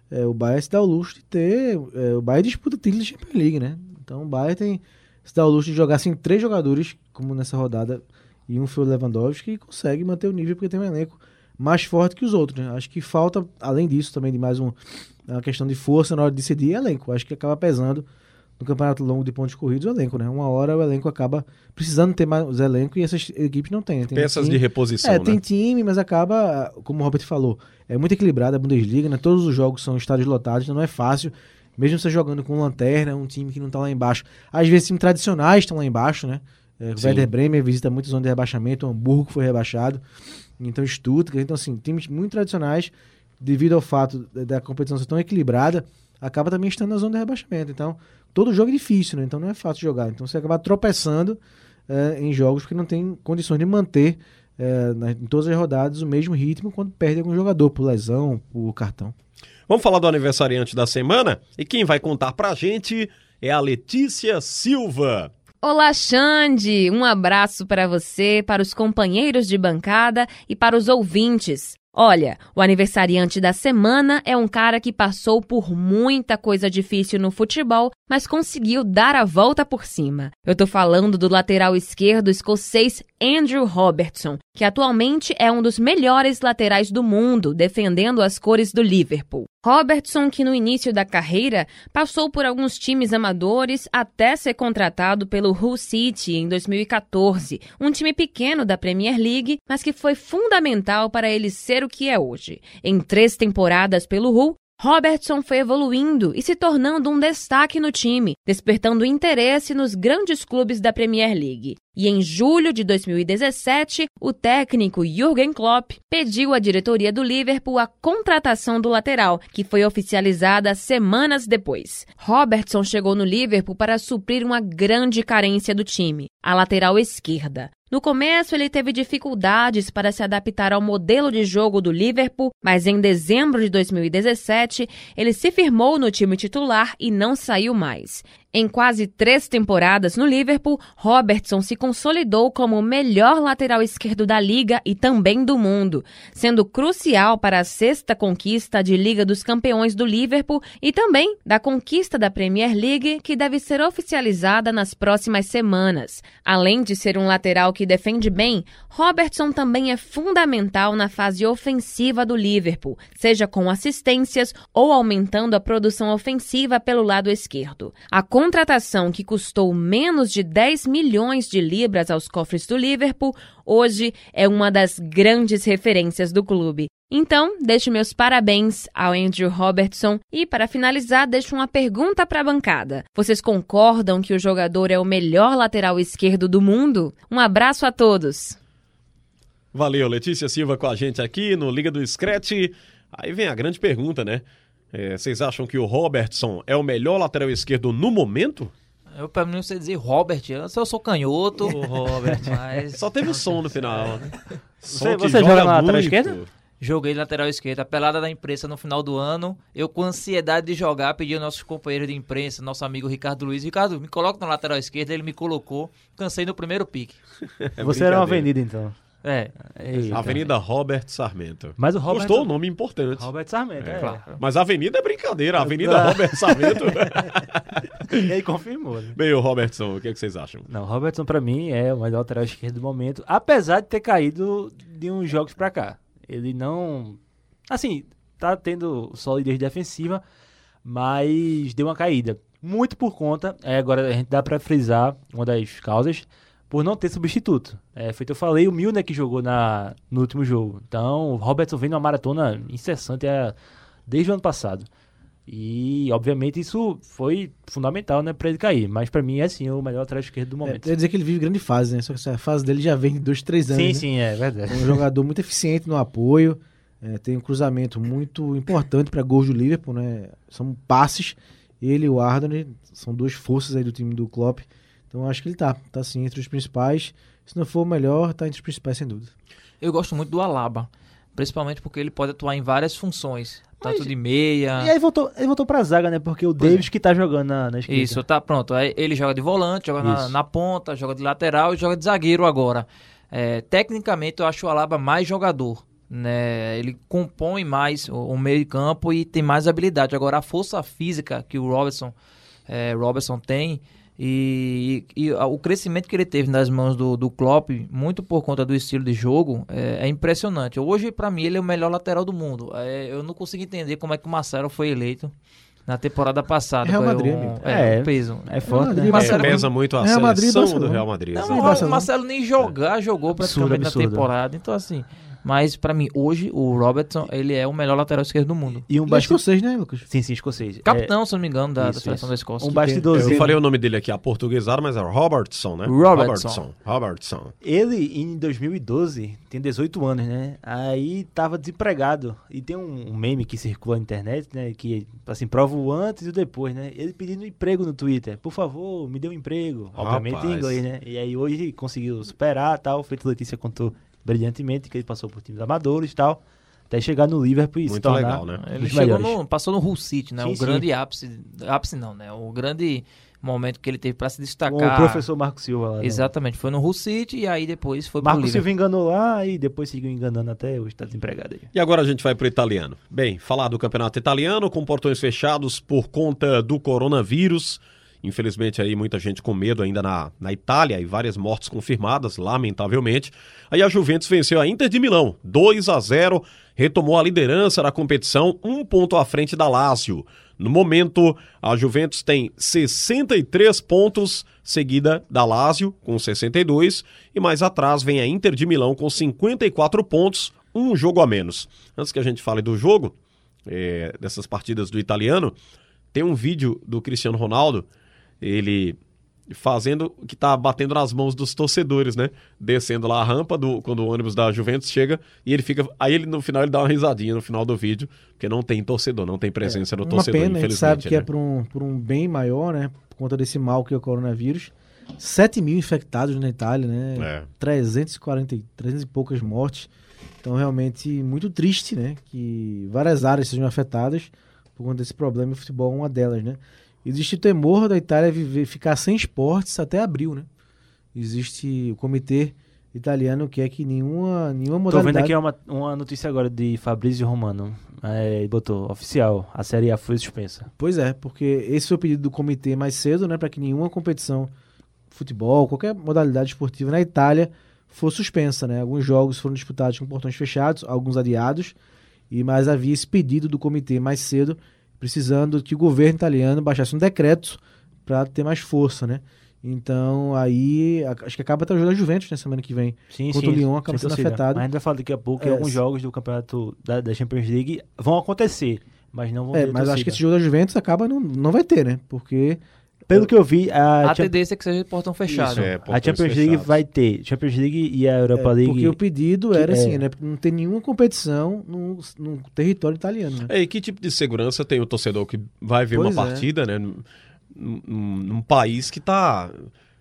é, o Bayern se dá o luxo de ter. é, o Bayern disputa título de Champions League, né? Então o Bayern tem, se dá o luxo de jogar assim três jogadores, como nessa rodada, e um foi o Lewandowski, e consegue manter o nível porque tem um elenco mais forte que os outros, né? Acho que falta, além disso, também de mais um, uma questão de força na hora de decidir é elenco. Acho que acaba pesando no campeonato longo de pontos corridos o elenco, né? Uma hora o elenco acaba precisando ter mais elenco e essas equipes não têm. né? Tem Peças time- de reposição, é, né? tem time, mas acaba, como o Robert falou, é muito equilibrada a Bundesliga, né? Todos os jogos são estádios lotados, então não é fácil. Mesmo você jogando com lanterna, um time que não tá lá embaixo. Às vezes, times tradicionais estão lá embaixo, né? É, o Sim. Werder Bremer visita muita zona de rebaixamento, o Hamburgo foi rebaixado. Então, Stuttgart. Então, assim, times muito tradicionais, devido ao fato da- competição ser tão equilibrada, acaba também estando na zona de rebaixamento. Então, todo jogo é difícil, né? Então, não é fácil jogar. Então, você acaba tropeçando é, em jogos porque não tem condições de manter é, na- em todas as rodadas o mesmo ritmo quando perde algum jogador por lesão, por cartão. Vamos falar do aniversariante da semana? E quem vai contar pra gente é a Letícia Silva. Olá, Xande! Um abraço para você, para os companheiros de bancada e para os ouvintes. Olha, o aniversariante da semana é um cara que passou por muita coisa difícil no futebol, mas conseguiu dar a volta por cima. Eu tô falando do lateral esquerdo escocês Andrew Robertson, que atualmente é um dos melhores laterais do mundo, defendendo as cores do Liverpool. Robertson, que no início da carreira passou por alguns times amadores até ser contratado pelo Hull City em 2014, um time pequeno da Premier League, mas que foi fundamental para ele ser o que é hoje. Em três temporadas pelo Hull, Robertson foi evoluindo e se tornando um destaque no time, despertando interesse nos grandes clubes da Premier League. E em julho de 2017, o técnico Jürgen Klopp pediu à diretoria do Liverpool a contratação do lateral, que foi oficializada semanas depois. Robertson chegou no Liverpool para suprir uma grande carência do time, a lateral esquerda. No começo, ele teve dificuldades para se adaptar ao modelo de jogo do Liverpool, mas em dezembro de 2017, ele se firmou no time titular e não saiu mais. Em quase três temporadas no Liverpool, Robertson se consolidou como o melhor lateral esquerdo da liga e também do mundo, sendo crucial para a sexta conquista de Liga dos Campeões do Liverpool e também da conquista da Premier League, que deve ser oficializada nas próximas semanas. Além de ser um lateral que defende bem, Robertson também é fundamental na fase ofensiva do Liverpool, seja com assistências ou aumentando a produção ofensiva pelo lado esquerdo. A contratação que custou menos de 10 milhões de libras aos cofres do Liverpool, hoje é uma das grandes referências do clube. Então, deixo meus parabéns ao Andrew Robertson e, para finalizar, deixo uma pergunta para a bancada. Vocês concordam que o jogador é o melhor lateral esquerdo do mundo? Um abraço a todos! Valeu, Letícia Silva com a gente aqui no Liga do Scratch. Aí vem a grande pergunta, né? É, vocês acham que o Robertson é o melhor lateral esquerdo no momento? Eu, pra mim, não sei dizer Robert, eu sou, eu sou canhoto. O Robert. Mas... Só teve o som no final. Né? Você, você joga, na lateral esquerda? Joguei lateral esquerda, pelada da imprensa no final do ano. Eu, com ansiedade de jogar, pedi aos nossos companheiros de imprensa, nosso amigo Ricardo Luiz. Ricardo, me coloca na lateral esquerda. Ele me colocou. Cansei no primeiro pique. É você era uma avenida, então. É. Eita. Avenida Robert Sarmento. Mas o Robert Gostou o nome importante. Robert Sarmento, é. é. Claro. Mas a Avenida é brincadeira. A Avenida Robert Sarmento. <laughs> e aí confirmou. Né? Bem, o Robertson, o que, é que vocês acham? Não, o Robertson pra mim é o melhor lateral esquerdo do momento, apesar de ter caído de uns jogos pra cá. Ele não. Assim, tá tendo solidez defensiva, mas deu uma caída. Muito por conta, é, agora a gente dá pra frisar uma das causas por não ter substituto. É, feito eu falei, o Milner que jogou na, no último jogo. Então, o Robertson vem numa maratona incessante é, desde o ano passado. E, obviamente, isso foi fundamental, né, pra ele cair. Mas pra mim é, sim, o melhor atrás esquerdo do é, momento. É, quer dizer que ele vive grande fase, né? Só que a fase dele já vem de dois, três anos. Sim, né? sim, é verdade. É um jogador muito eficiente no apoio. É, tem um cruzamento muito importante para gols do Liverpool, né? São passes. Ele e o Arden são duas forças aí do time do Klopp. Então acho que ele tá, tá sim entre os principais. Se não for o melhor, tá entre os principais sem dúvida. Eu gosto muito do Alaba, principalmente porque ele pode atuar em várias funções, tanto Mas, de meia. E aí voltou, ele voltou pra zaga, né? Porque o pois Davis é. que tá jogando na, na esquerda. Isso, tá pronto. Aí ele joga de volante, joga na, na, ponta, joga de lateral e joga de zagueiro agora. É, tecnicamente eu acho o Alaba mais jogador. Né, ele compõe mais o, o meio de campo e tem mais habilidade. Agora, a força física que o Robertson, é, Robertson tem, e, e, e, o crescimento que ele teve nas mãos do, do Klopp, muito por conta do estilo de jogo, é, é impressionante. Hoje, para mim, ele é o melhor lateral do mundo. É, eu não consigo entender como é que o Marcelo foi eleito na temporada passada. Real Madrid, um, é, é, um peso. É forte, né? Marcelo, é, pesa muito a Real seleção Madrid, do Real Madrid. Não, o Marcelo nem jogar, jogou praticamente absurdo, absurdo. na temporada. Então, assim... Mas para mim, hoje, o Robertson, ele é o melhor lateral esquerdo do mundo. E um é bastidor... escocês, né, Lucas? Sim, sim, escocês. Capitão, é... se não me engano, da, isso, da seleção isso. da Escócia. Um bastidorzinho. Eu falei o nome dele aqui, a portuguesada, mas é Robertson, né? Robertson. Robertson. Ele, em 2012, tem 18 anos, né? Aí tava desempregado. E tem um, meme que circula na internet, né? Que, assim, prova o antes e o depois, né? Ele pedindo emprego no Twitter. Por favor, me dê um emprego. Obviamente Rapaz. em inglês, né? E aí hoje conseguiu superar tal. Feito Letícia contou brilhantemente, que ele passou por times amadores e tal, até chegar no Liverpool e Muito se tornar legal, né? Ele chegou no, passou no Hull City, né? Sim, o sim. grande ápice, ápice não, né? O grande o momento que ele teve para se Com destacar. o professor Marco Silva lá. né? Exatamente, foi no Hull City e aí depois foi pro Marco. Silva enganou lá e depois seguiu enganando até hoje, tá desempregado aí. E agora a gente vai pro italiano. Bem, falar do campeonato italiano com portões fechados por conta do coronavírus. Infelizmente aí muita gente com medo ainda na, na Itália e várias mortes confirmadas, lamentavelmente. Aí a Juventus venceu a Inter de Milão, 2 a 0, retomou a liderança da competição, um ponto à frente da Lazio. No momento, a Juventus tem 63 pontos, seguida da Lazio com 62, e mais atrás vem a Inter de Milão com 54 pontos, um jogo a menos. Antes que a gente fale do jogo, é, dessas partidas do italiano, tem um vídeo do Cristiano Ronaldo, ele fazendo que tá batendo nas mãos dos torcedores, né? Descendo lá a rampa do quando o ônibus da Juventus chega e ele fica, aí ele no final ele dá uma risadinha no final do vídeo, porque não tem torcedor, não tem presença do Uma torcedor, pena, a gente infelizmente. sabe que né? é por um, por um bem maior, né? Por conta desse mal que é o coronavírus. 7 mil infectados na Itália, né? É. 340, e- 300 e poucas mortes. Então, realmente, muito triste, né? Que várias áreas sejam afetadas por conta desse problema. E o futebol é uma delas, né? Existe o temor da Itália viver, ficar sem esportes até abril, né? Existe o comitê italiano que é que nenhuma, nenhuma Tô modalidade... vendo aqui uma, uma notícia agora de Fabrício Romano. É, ele botou, oficial, a Série A foi suspensa. Pois é, porque esse foi o pedido do comitê mais cedo, né, para que nenhuma competição, futebol, qualquer modalidade esportiva na Itália fosse suspensa, né? Alguns jogos foram disputados com portões fechados, alguns adiados, e mas havia esse pedido do comitê mais cedo, precisando que o governo italiano baixasse um decreto para ter mais força, né? Então, aí, acho que acaba até o jogo da Juventus na semana que vem. Sim, Contra sim. o Lyon acaba sendo torcida. afetado. Mas a gente vai falar daqui a pouco que É, alguns jogos do campeonato da, da Champions League vão acontecer, mas não vão É, ter mas acho torcida. que esse jogo da Juventus acaba não, não vai ter, né? Porque Pelo que eu vi, a, A Cham- tendência é que seja de portão fechado. Isso, é, a Champions League fechados. vai ter Champions League e a Europa É, League. Porque o pedido que era assim, é- né? Não tem nenhuma competição no, no território italiano, né? É, e que tipo de segurança tem o torcedor que vai ver Pois uma é. partida, né? Num, num- num país que tá,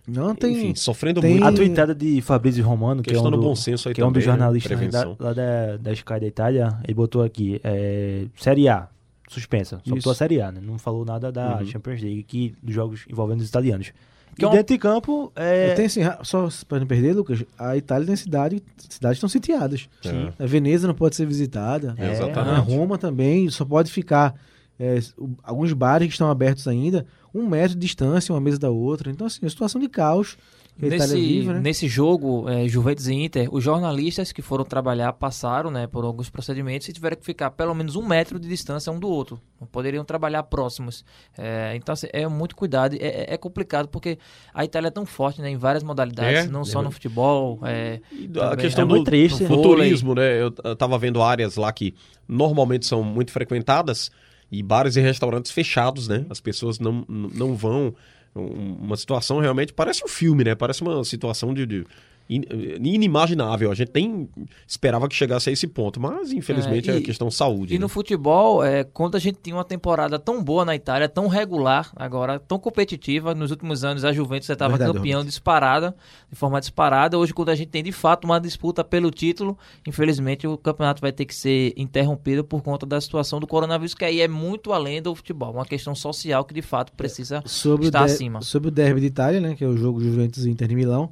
Não tem. enfim, sofrendo tem- muito. A tweetada de Fabrício Romano, que é um, do bom senso aí que é um dos também, né? jornalistas da, Prevenção. lá da, da Sky da Itália, ele botou aqui, é, Série A, suspensa. Só Isso. botou a Série A, né? Não falou nada da Uhum. Champions League, que, dos jogos envolvendo os italianos. Que e é um- dentro de campo, é, Tem assim, só para não perder, Lucas, a Itália tem cidade, cidades estão sitiadas. Sim. A Veneza não pode ser visitada. É, Exatamente. A Roma também só pode ficar. é, alguns bares que estão abertos ainda, um metro de distância, uma mesa da outra. Então, assim, é uma situação de caos Nesse, vive, né? nesse jogo, é, Juventus e Inter, os jornalistas que foram trabalhar passaram né, por alguns procedimentos e tiveram que ficar pelo menos um metro de distância um do outro. Não poderiam trabalhar próximos. É, então, assim, é muito cuidado. É, é complicado porque a Itália é tão forte né, em várias modalidades, É, não só é. no futebol. É, E a questão É do, muito triste. do Vôlei. turismo, né? Eu, eu tava vendo áreas lá que normalmente são muito frequentadas e bares e restaurantes fechados, né? As pessoas não não vão. Um- Uma situação realmente parece um filme, né? Parece uma situação de, de inimaginável. A gente nem esperava que chegasse a esse ponto, mas infelizmente É, é, e- questão saúde. E né? no futebol, é, quando a gente tinha uma temporada tão boa na Itália, tão regular, agora tão competitiva, nos últimos anos a Juventus estava campeão disparada, de forma disparada. Hoje, quando a gente tem de fato uma disputa pelo título, infelizmente o campeonato vai ter que ser interrompido por conta da situação do coronavírus, que aí é muito além do futebol, uma questão social que de fato precisa sobre, o estar de- acima. sobre o derby de Itália, né? Que é o jogo Juventus Inter de Milão.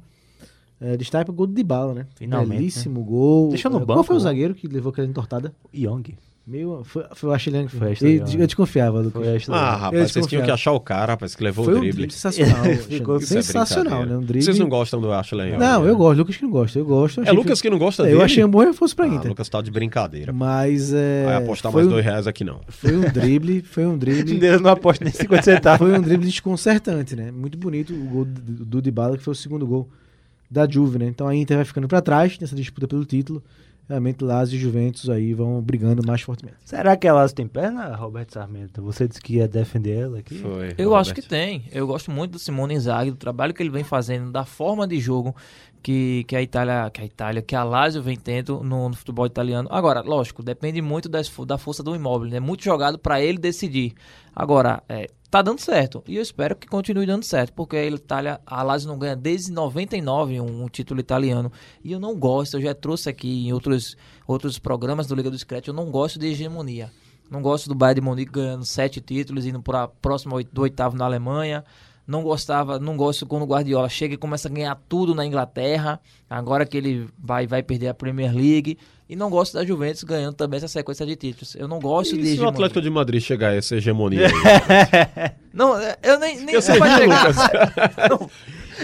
É, destaca o gol do Dybala, né? Finalmente, Belíssimo gol. Deixou no É, banco, Qual foi o né? zagueiro que levou aquela entortada? Young. Meio, foi, foi o Ashley que Foi. Ashley Eu, Young. eu desconfiava, Lucas. Foi esta Ah, Eu rapaz, vocês tinham que achar o cara, rapaz, que levou Foi o um drible. drible sensacional. <laughs> Ficou- é sensacional, brincadeira. né? Um drible. Vocês não gostam do Ashley? Young, Não, né? eu gosto. Lucas que não gosta. Eu gosto. É achei Lucas que não gosta que... dele? Eu achei um bom reforço pra Ah, Inter. Lucas tá de brincadeira. Mas é. Vai apostar foi mais um, dois reais aqui não. Foi um drible, foi um drible. <laughs> Eu não aposto nem 50 centavos. foi um drible desconcertante, né? Muito bonito o gol do, do Dybala, que foi o segundo gol da Juve, né? Então a Inter vai ficando pra trás nessa disputa pelo título. Realmente Lazio e Juventus aí vão brigando mais fortemente. Será que a Lazio tem perna, Roberto Sarmento? Você disse que ia defender ela aqui. Foi. Eu Roberto. acho que tem. Eu gosto muito do Simone Inzaghi, do trabalho que ele vem fazendo, da forma de jogo que, que a Itália, que a Itália, que a Lazio vem tendo no, no futebol italiano. Agora, lógico, depende muito das, da força do imóvel, né? Muito jogado para ele decidir. Agora, é, tá dando certo e eu espero que continue dando certo, porque a Itália, a Lazio não ganha desde 99 um, um título italiano. E eu não gosto, eu já trouxe aqui em outros outros programas do Liga do Scratch, eu não gosto de hegemonia. Não gosto do Bayern de Munique ganhando sete títulos, indo para próximo oit- do oitavo na Alemanha. Não gostava, não gosto quando o Guardiola chega e começa a ganhar tudo na Inglaterra. Agora que ele vai, vai perder a Premier League. E não gosto da Juventus ganhando também essa sequência de títulos. Eu não gosto E de se o. Atlético de Madrid chegar a essa hegemonia aí? <laughs> Não, eu nem, nem Eu sei, vai chegar. <laughs> Lucas.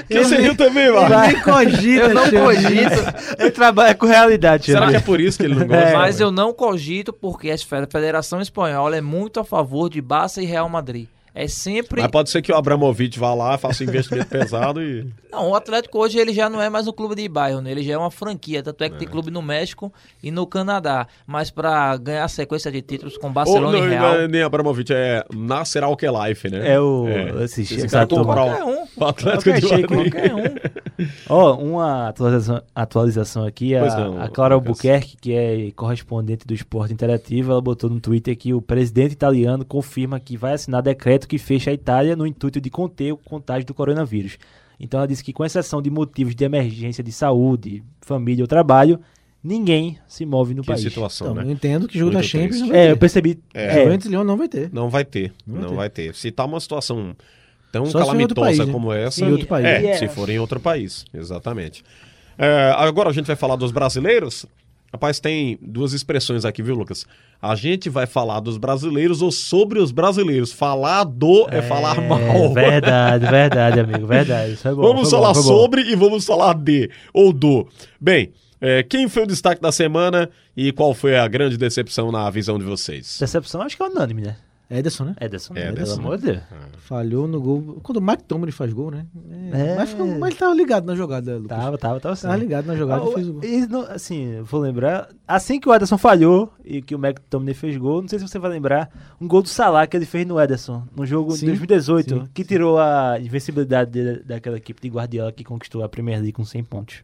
Que você riu também, mano. Nem cogita, Eu não Xande. cogito. Ele trabalha com realidade, Será que é por isso que ele não gosta? É. Mas eu não cogito porque a Federação Espanhola é muito a favor de Barça e Real Madrid. É sempre. Mas pode ser que o Abramovich vá lá, faça um investimento <laughs> pesado e. Não, o Atlético hoje ele já não é mais um clube de bairro, né? ele já é uma franquia. Tanto é que tem clube no México e no Canadá. Mas pra ganhar a sequência de títulos com Ou, Barcelona não, e Real. não é nem Abramovich, é Nasser Al-Khelaifi, né? É o- É. esse- Esse cara Qualquer um. o Atlético Qualquer de shake, Madrid. Qualquer um. <laughs> Ó, uma atualização, atualização aqui, a, Pois não, a Clara. Albuquerque, que é correspondente do Esporte Interativo, ela botou no Twitter que o presidente italiano confirma que vai assinar decreto que fecha a Itália no intuito de conter o contágio do coronavírus. Então ela disse que com exceção de motivos de emergência de saúde, família ou trabalho, ninguém se move no Que país. situação, Então, né? eu entendo que jogo da Champions triste. não vai É, ter. eu percebi. É. É, Juventus Leão não vai ter. Não vai ter, Não vai não ter. vai ter. Se tá uma situação tão Só calamitosa país, né? como essa, Em outro país. é, É. se for em outro país, exatamente. É, agora a gente vai falar dos brasileiros. Rapaz, tem duas expressões aqui, viu, Lucas? A gente vai falar dos brasileiros ou sobre os brasileiros. Falar do é, falar É, mal. <laughs> verdade, verdade, amigo, verdade. É bom, vamos falar bom. sobre e vamos falar de ou do. Bem, é, quem foi o destaque da semana e qual foi a grande decepção na visão de vocês? Decepção acho que é unânime, né? Ederson, né? Ederson, né? Ederson. pelo amor de Deus. Falhou no gol. Quando o Mike Tomlin faz gol, né? É, É. Mas, ficou- mas ele tava ligado na jogada, Lucas. Tava, tava, tava sim. Tava ligado na jogada Ah, e fez o gol. e não- assim, vou lembrar, assim que o Ederson falhou e que o McTominay fez gol, não sei se você vai lembrar, um gol do Salah que ele fez no Ederson, no jogo de Sim, 2018, sim, que tirou a invencibilidade dele- daquela equipe de Guardiola que conquistou a Premier League com 100 pontos.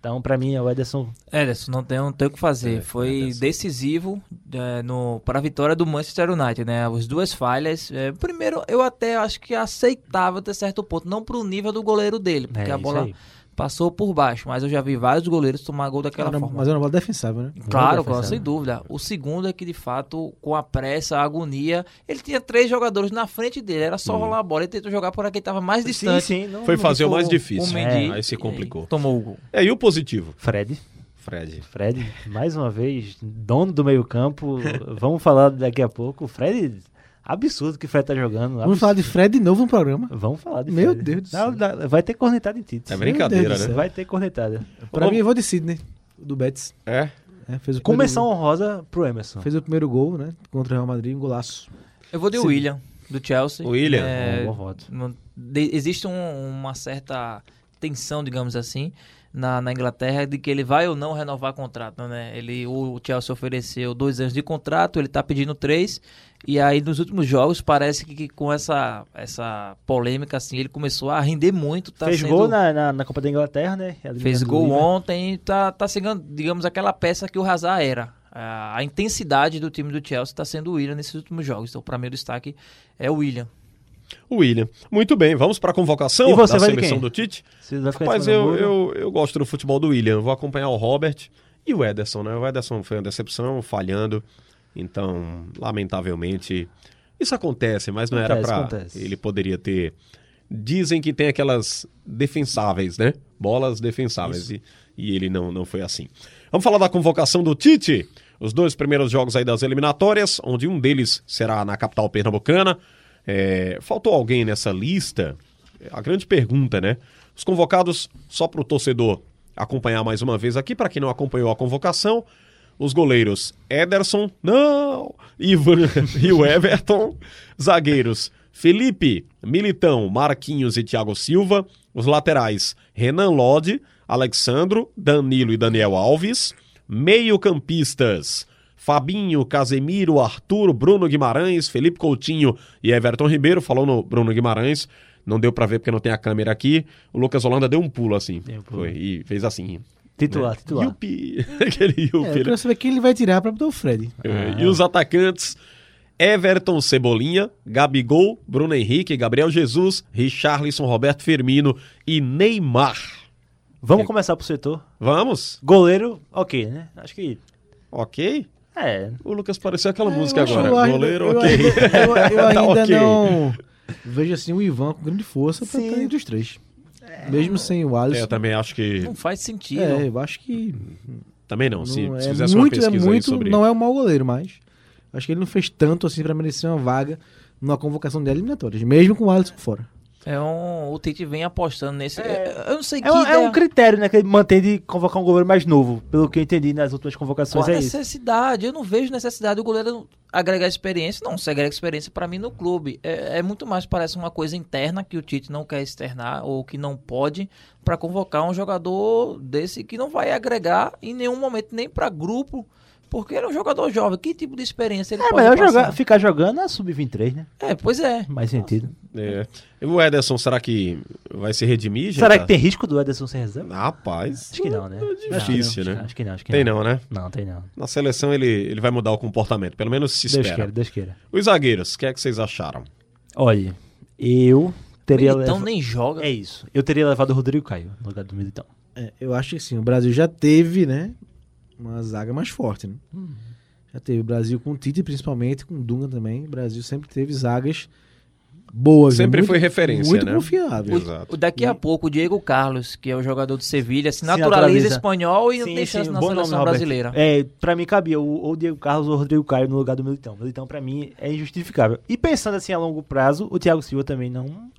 Então, pra mim, é o Ederson. Ederson, não tem, não tem o que fazer. É, Foi Ederson. decisivo é, no, para a vitória do Manchester United, né? As duas falhas. é, primeiro, eu até acho que aceitável até certo ponto. Não pro nível do goleiro dele, porque É, a bola aí. Passou por baixo. Mas eu já vi vários goleiros tomar gol daquela Era- forma. mas era uma bola defensável, né? Claro, defensável. sem dúvida. O segundo é que, de fato, com a pressa, a agonia, ele tinha três jogadores na frente dele. Era só rolar a bola. Ele tentou jogar por quem estava mais distante. Sim, sim. Não, Foi não- fazer o mais difícil. O Mendy, É, aí se e complicou. Tomou o gol. É, e o positivo? Fred. Fred. Fred, mais uma vez, dono do meio-campo. Vamos falar daqui a pouco. O Fred, absurdo que o Fred tá jogando. Vamos absurdo. falar de Fred de novo no programa. Vamos falar de Meu Fred. Deus do Não, céu. vai ter cornetada em títulos. É brincadeira, né? Vai ter cornetada. Pra Vamos- mim, eu vou de Sidney, do Betis. É? É, fez o Começou primeiro honrosa pro Emerson. gol. Fez o primeiro gol, né? Contra o Real Madrid, um golaço. Eu vou de Sim. William, do Chelsea. O William? É, Bom voto. existe um- uma certa tensão, digamos assim, na, na Inglaterra de que ele vai ou não renovar contrato, né? Ele, o Chelsea ofereceu dois anos de contrato, ele tá pedindo três, e aí nos últimos jogos parece que, que com essa, essa polêmica, assim, ele começou a render muito. Tá Fez sendo- gol na, na, na Copa da Inglaterra, né? Fez gol ontem e tá, tá seguindo, digamos, aquela peça que o Hazard era. A, a intensidade do time do Chelsea está sendo o William nesses últimos jogos. Então, para mim, o destaque é o William. O William. Muito bem, vamos para a convocação E você da seleção do Tite? Do eu, eu, eu gosto do futebol do William. Vou acompanhar o Robert e o Ederson, né? O Ederson foi uma decepção, falhando. Então, lamentavelmente, isso acontece, mas não era Acontece, pra. acontece. Ele poderia ter. Dizem que tem aquelas defensáveis, né? Bolas defensáveis. E, e ele não, não foi assim. Vamos falar da convocação do Tite. Os dois primeiros jogos aí das eliminatórias, onde um deles será na capital pernambucana. É, faltou alguém nessa lista? A grande pergunta, né? Os convocados, só para o torcedor acompanhar mais uma vez aqui, para quem não acompanhou a convocação, os goleiros Ederson, não, Ivan <laughs> e o Everton, zagueiros Felipe, Militão, Marquinhos e Thiago Silva, os laterais Renan Lodi, Alexandro, Danilo e Daniel Alves, meio-campistas Fabinho, Casemiro, Arthur, Bruno Guimarães, Felipe Coutinho e Everton Ribeiro. Falou no Bruno Guimarães, não deu pra ver porque não tem a câmera aqui. O Lucas Holanda deu um pulo assim. Um pulo. Foi, e fez assim. Titular, né? titular. Yupi. <laughs> Aquele É, eu Yupi. né? quero saber quem ele vai tirar pra botar o Fred. É, E os atacantes: Everton Cebolinha, Gabigol, Bruno Henrique, Gabriel Jesus, Richarlison, Roberto Firmino e Neymar. Vamos começar pro setor. Vamos? Goleiro, ok, né? Acho que. Ok? É. O Lucas pareceu aquela É, música eu agora. eu ainda- Goleiro, eu ok. ainda- Eu, <laughs> eu Tá ainda ok. não. vejo assim o Ivan com grande força estar entre os três. Mesmo sem o Alisson. É, eu também acho que. Não faz sentido. É, eu acho que Também não. Se, não se é fizesse muito, uma é pesquisa aí muito, sobre. não é um mau goleiro, mas acho que ele não fez tanto assim pra merecer uma vaga numa convocação de eliminatórias, mesmo com o Alisson fora. É um, o Tite vem apostando nesse. eu não sei que É, um- é ideia- um critério, né, que ele mantém de convocar um goleiro mais novo, pelo que eu entendi nas últimas convocações, Qual a é isso. necessidade? Eu não vejo necessidade do goleiro agregar experiência. Não, se agrega experiência pra mim no clube. É, é muito mais, parece uma coisa interna que o Tite não quer externar ou que não pode pra convocar um jogador desse que não vai agregar em nenhum momento, nem pra grupo. Porque ele é um jogador jovem. Que tipo de experiência ele É pode melhor passar? jogar, ficar jogando a sub-23, né? É, pois é. Mais sentido. É. E o Ederson, será que vai se redimir? Será que tem risco do Ederson ser reserva? Rapaz. Acho que não, né? É difícil, Não, né? Acho que não, acho que Tem não, né? Não, tem não. Na seleção ele, ele vai mudar o comportamento, pelo menos se Deus espera. queira, Deus queira. Os zagueiros, o que é que vocês acharam? Olha, eu teria Então leva- nem joga. É isso. Eu teria levado o Rodrigo Caio no lugar do Militão. É, eu acho que sim, o Brasil já teve, né, uma zaga mais forte, né? Já teve o Brasil com o Tite, principalmente, com o Dunga também. O Brasil sempre teve zagas boas. né? Sempre Muito- foi referência, Muito né? confiável. Exato. O daqui a pouco, o Diego Carlos, que é o jogador do Sevilha, se Se naturaliza, espanhol e não Sim, tem sim, chance na bom nome, seleção Roberto. brasileira. É, pra mim cabia ou ou o Diego Carlos ou o Rodrigo Caio no lugar do Militão. Militão, pra mim, é injustificável. E pensando assim a longo prazo, o Thiago Silva também não.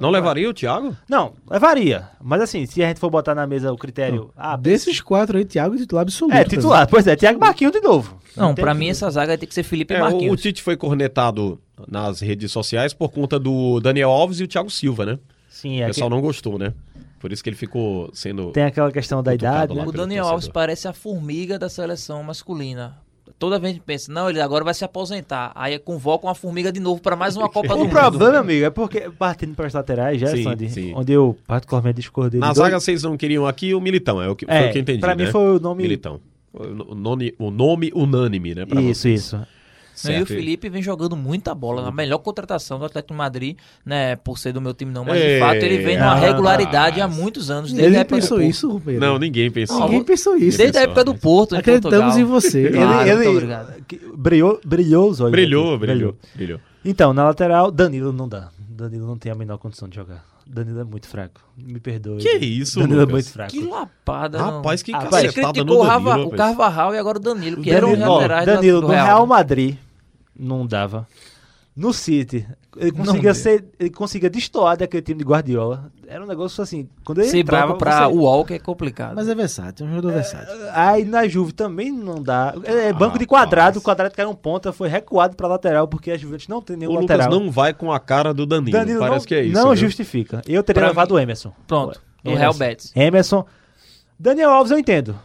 Não levaria o Thiago? Não, levaria. Mas assim, se a gente for botar na mesa o critério. Ah, Desses quatro aí, Thiago é titular absoluto. é, titular. Pois é, Thiago Marquinhos de novo. Não, tem pra mim essa zaga tem que ser Felipe É, o, o Marquinhos. Tite foi cornetado nas redes sociais por conta do Daniel Alves e o Thiago Silva, né? Sim, O é. pessoal que- não gostou, né? Por isso que ele ficou sendo. Tem aquela questão da Cutucado idade, lá. né? O pelo Daniel torcedor. Alves parece a formiga da seleção masculina. Toda vez que pensa, não, ele agora vai se aposentar. Aí convoca uma formiga de novo pra mais uma <laughs> Copa do O Mundo. problema, amigo, é porque, partindo para as laterais, já, Sim, Sandy, sim. onde eu particularmente discordei. Na de dois- zaga vocês não queriam aqui o Militão, é o que, foi É, o que eu entendi. pra mim né? foi o nome- Militão. O nome, o nome unânime, né? Isso, vocês. isso. Não, e o Certo. Felipe vem jogando muita bola. A melhor contratação do Atlético de Madrid, né? Por ser do meu time, não. Mas Ei, de fato ele vem numa rapaz. regularidade há muitos anos. Desde Ele do pensou Porto. isso, Romero? Não, ninguém pensou. Ninguém pensou isso. Desde a época do Porto, em Acreditamos Portugal. em você. Claro, ele muito ele obrigado. que- brilhou, brilhou os olhos. Brilhou, brilhou, brilhou. Então, na lateral, Danilo não dá. Danilo não tem a menor condição de jogar. Danilo é muito fraco. Me perdoe. Que isso, Danilo é Lucas? muito fraco. Que lapada. não. Rapaz, que Ah, Você cacetada no o, Danilo, o. Carvajal e agora o Danilo, que Danilo, eram laterais da- Danilo do no Real. Real Madrid não dava. No City, ele conseguia ser, ele conseguia destoar daquele time de Guardiola. Era um negócio assim, quando ele entrava, banco pra você- o Walker é complicado. Mas é versátil, é um jogador versátil. Aí na Juve também não dá. É banco de Rapaz. quadrado, o quadrado que era um ponta foi recuado pra lateral porque a Juventus não tem nenhum O Lucas lateral. não vai com a cara do Danilo. Danilo Parece não, que é isso. não viu? justifica. Eu teria Pra levado o Emerson. Pronto, Emerson. Real Betis. Emerson. Daniel Alves eu entendo.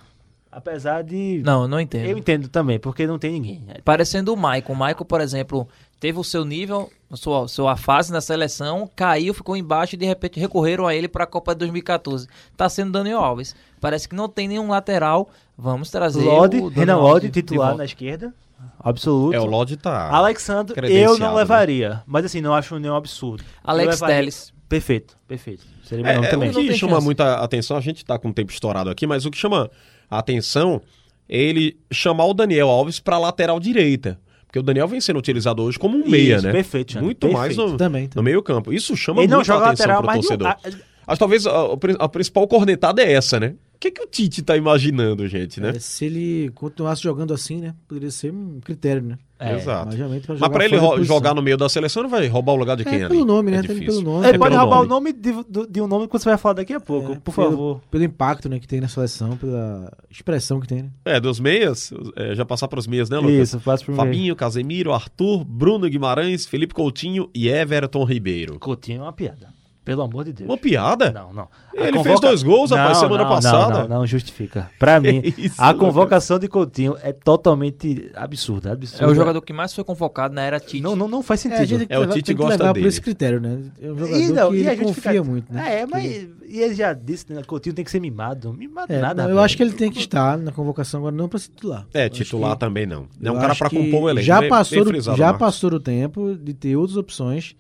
Apesar de. Não, eu não entendo. Eu entendo também, porque não tem ninguém. Parecendo o Maicon. O Maicon, por exemplo, teve o seu nível, a sua, sua fase na seleção, caiu, ficou embaixo e de repente recorreram a ele para a Copa de 2014. Tá sendo Daniel Alves. Parece que não tem nenhum lateral. Vamos trazer Lodi, o Renan Lodi, titular na esquerda. Absoluto. É, o Lodi tá. Alexandre, eu não né? levaria. Mas assim, não acho nenhum absurdo. Alex Telles. Perfeito, perfeito. Seria meu É, nome é, também. o que chama chance. muita atenção, a gente tá com o tempo estourado aqui, mas o que chama a atenção é ele chamar o Daniel Alves pra lateral direita. Porque o Daniel vem sendo utilizado hoje como um Isso, meia, né? perfeito, Xande, Muito mais perfeito. no, Também, no também. meio campo. Isso chama Ele muita joga atenção pro mas torcedor. não, a- Acho que talvez a, o a principal cornetada é essa, né? O que, que o Tite tá imaginando, gente, né? É, se ele continuasse jogando assim, né? Poderia ser um critério, né? É, Exato. Mas, pra ele jogar no meio da seleção, ele vai roubar o lugar de quem É, ali? pelo nome, né? É pelo nome. Ele É pode pelo roubar nome. o nome de, de um nome que você vai falar daqui a pouco, É, por pelo- favor. Pelo impacto né, que tem na seleção, pela expressão que tem, né? É, dos meias, é, já passar pros meias, né, Lucas? Isso, faço pro Fabinho, Casemiro, Arthur, Bruno Guimarães, Felipe Coutinho e Everton Ribeiro. Coutinho é uma piada. Pelo amor de Deus. Uma piada? Não, não. Ele fez dois gols, rapaz, semana não, passada. Não, não, não justifica. Pra <laughs> mim, isso, a convocação de Coutinho é totalmente absurda. absurda. É o jogador que mais foi convocado na era Tite. Não, não, não faz É, sentido. gente tem que É, o Tite gosta levar dele. por esse critério, né? É um jogador E, não, que e a ele confia muito, né? É, mas e ele já disse, né? Coutinho tem que ser mimado. Mimado É, nada. não, eu acho que ele tem que estar na convocação agora, não pra se titular. É, titular que- também não. É um cara que compor o elenco. Já passou, já passou do tempo de ter outras opções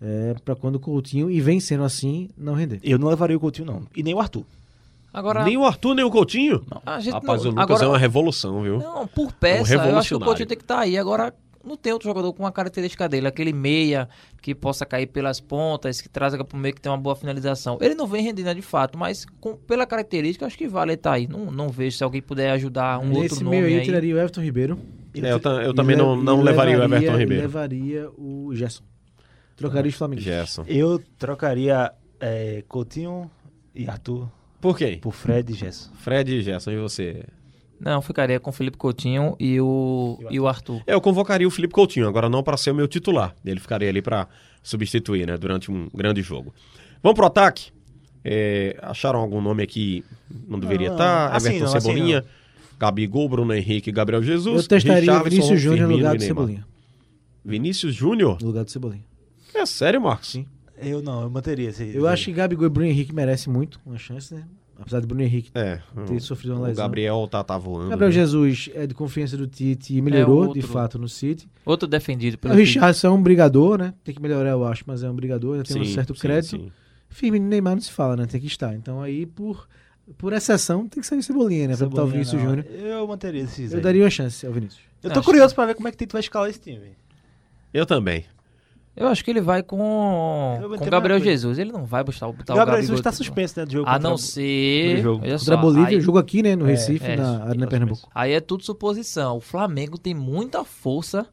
é, para quando o Coutinho, e vem sendo assim, não render. Eu não levaria o Coutinho, não. E nem o Arthur. Agora, Nem o Arthur, nem o Coutinho? a gente Rapaz, não, o Lucas agora, é uma revolução, viu? Não, por Um peça, eu acho que o. Coutinho tem que estar aí. Agora, não tem outro jogador com a característica dele, aquele meia que possa cair pelas pontas, que traga para o meio que tem uma boa finalização. Ele não vem rendendo de fato, mas com, pela característica, acho que vale estar aí. Não, não vejo se alguém puder ajudar um Nesse outro nome meio aí, aí. eu tiraria o Everton Ribeiro. É, eu, eu também não, não levaria o Everton Ribeiro. levaria o Gerson. Trocaria os Flamengo. Gerson. Eu trocaria é, Coutinho e Arthur Por quê? por Fred e Gerson. Fred e Gerson, e você? Não, ficaria com o Felipe Coutinho e o, e o Arthur. É, Eu convocaria o Felipe Coutinho, agora não para ser o meu titular. Ele ficaria ali para substituir, né, durante um grande jogo. Vamos pro ataque? É, acharam algum nome aqui não deveria Não, estar? assim Everton não, assim Cebolinha, Gabigol, Bruno Henrique, Gabriel Jesus. Eu testaria Vinícius Júnior no lugar do. Cebolinha. Vinícius Júnior? No lugar do Cebolinha. É sério, Marcos? Sim. Eu não, eu manteria esse. Eu acho que Gabigol e Bruno Henrique merecem muito uma chance, né? Apesar de Bruno Henrique É. ter sofrido uma O lesão. Gabriel tá, tá voando. Gabriel né? Jesus é de confiança do Tite e melhorou, outro. de fato, no City. Outro defendido O pelo Tite. Richardson é um brigador, né? Tem que melhorar, eu acho, mas é um brigador, ainda tem um Sim, certo sim, crédito. sim. Firmino e Neymar não se fala, né? Tem que estar. Então aí, por, por exceção, tem que sair o Cebolinha, né? Pra botar o Cebolinha, Vinícius. Júnior. Eu manteria esses. Eu aí. daria uma chance ao Vinícius. Eu tô Acho curioso pra ver como é que o Tito vai escalar esse time. Eu também. Eu acho que ele vai com, com Gabriel. Jesus. Ele não vai buscar, botar o o Gabriel Gabigol. Jesus tá titular. suspenso, né? Do jogo A não ser. no jogo. Contra a Bolívia, aí- jogo aqui, né? No É, Recife, é, na Arena tá Pernambuco. Aí é tudo suposição. O Flamengo tem muita força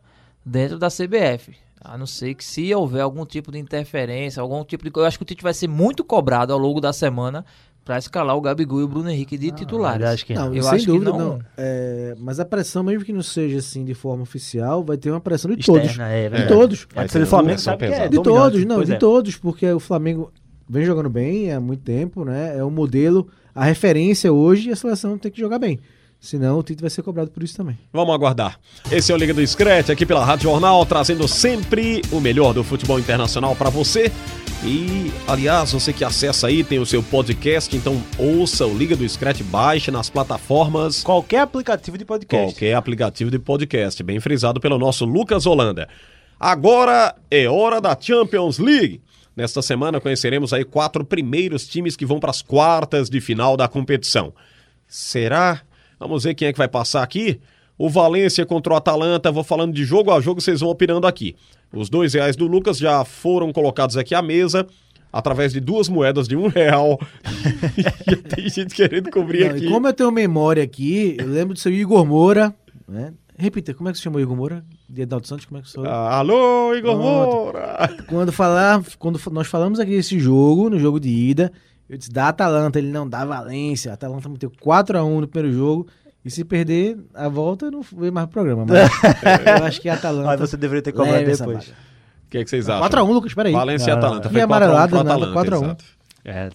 dentro da CBF. A não ser que se houver algum tipo de interferência, algum tipo de. Eu acho que o Tite vai ser muito cobrado ao longo da semana pra escalar o Gabigol e o Bruno Henrique de titulares. eu acho que Não, Eu sem acho que dúvida, não- não. É, mas a pressão, mesmo que não seja assim de forma oficial, vai ter uma pressão de Externa, todos. é, De verdade. todos. É, Vai a ter do Flamengo sabe que é. De todos, não, Pois de é. todos, porque o Flamengo vem jogando bem há muito tempo, né? É o modelo, a referência hoje e a seleção tem que jogar bem. Senão o Tite vai ser cobrado por isso também. Vamos aguardar. Esse é o Liga do Scratch aqui pela Rádio Jornal, trazendo sempre o melhor do futebol internacional para você. E, aliás, você que acessa aí, tem o seu podcast, então ouça o Liga do Scratch, baixe nas plataformas. Qualquer aplicativo de podcast. Qualquer aplicativo de podcast, bem frisado pelo nosso Lucas Holanda. Agora é hora da Champions League. Nesta semana conheceremos aí quatro primeiros times que vão para as quartas de final da competição. Será? Vamos ver quem é que vai passar aqui. O Valência contra o Atalanta, vou falando de jogo a jogo, vocês vão opinando aqui. Os dois reais do Lucas já foram colocados aqui à mesa, através de duas moedas de um real. <laughs> e tem gente querendo cobrir Não, aqui. como eu tenho memória aqui, eu lembro do seu Igor Moura, né? Repita, como é que se chamou Igor Moura? De Edalto Santos, como é que se chama? Ah, alô, Igor Pronto. Moura! Quando, falar, quando nós falamos aqui desse jogo, no jogo de ida, eu disse da Atalanta, ele não dá Valência. A Atalanta meteu 4x1 no primeiro jogo. E se perder a volta, não veio mais pro programa. Mas <laughs> eu acho que a Atalanta. Mas você deveria ter cobrado depois. O que, é que vocês acham? 4x1, Lucas, peraí. Valência e Não, Atalanta. Foi E 4x1 amarelado, pro nada, Atalanta, 4 a 1. exato. É.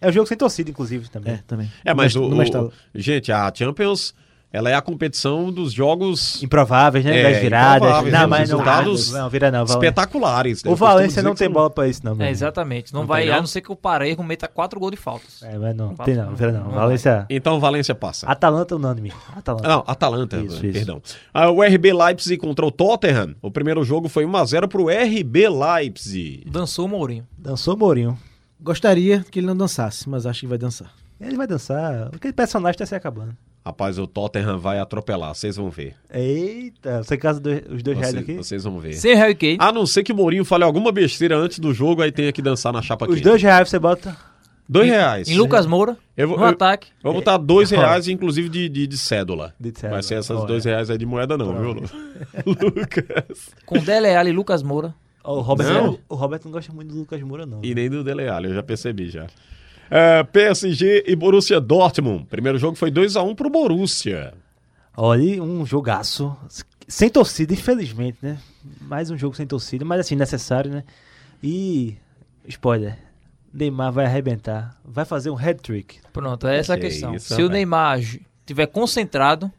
É um jogo sem torcida, inclusive, também. É, também. É, mas No o, o- gente, a Champions, ela é a competição dos jogos Improváveis, né? É, das viradas. né? Não, mas não, resultados não, vira não. Espetaculares. né? O Valência não tem são- bola pra isso, não. É, exatamente. Não, Não vai, a não ser que o Parejo meta quatro gols de faltas. É, mas não, Quatro tem não, vira não. Não Valência. Então o Valência passa. Atalanta unânime. Atalanta. Não, Atalanta, Isso, isso. perdão. Ah, o RB Leipzig contra o Tottenham. O primeiro jogo foi 1x0 pro RB Leipzig. Dançou o Mourinho. Dançou Mourinho. Gostaria que ele não dançasse, mas acho que vai dançar. Ele vai dançar. Aquele personagem tá se acabando. Rapaz, o Tottenham vai atropelar, vocês vão ver. Eita, você casa dois- os dois reais aqui? vocês vão ver. Sem Harry Kane. A não ser que o Mourinho fale alguma besteira antes do jogo, aí tenha que dançar na chapa Os aqui. dois reais você bota. Dois reais. Em Lucas Moura. Eu vou- no eu- ataque. Vou botar dois reais, inclusive de, de, de cédula. De cédula. Vai ser essas Olha. dois reais aí de moeda não, viu, Lu? <laughs> Lucas? Com Dele Alli e Lucas Moura. O Robert, Não. não. o Robert não gosta muito do Lucas Moura, não. E nem do Dele Alli, eu já percebi já. É, PSG e Borussia Dortmund. Primeiro jogo foi 2x1 pro Borussia. Olha, um jogaço. Sem torcida, infelizmente, né? Mais um jogo sem torcida, mas assim, necessário, né? E. Spoiler. Neymar vai arrebentar. Vai fazer um hat-trick. Pronto, é essa a Que questão. isso, Se o. Neymar j- tiver concentrado,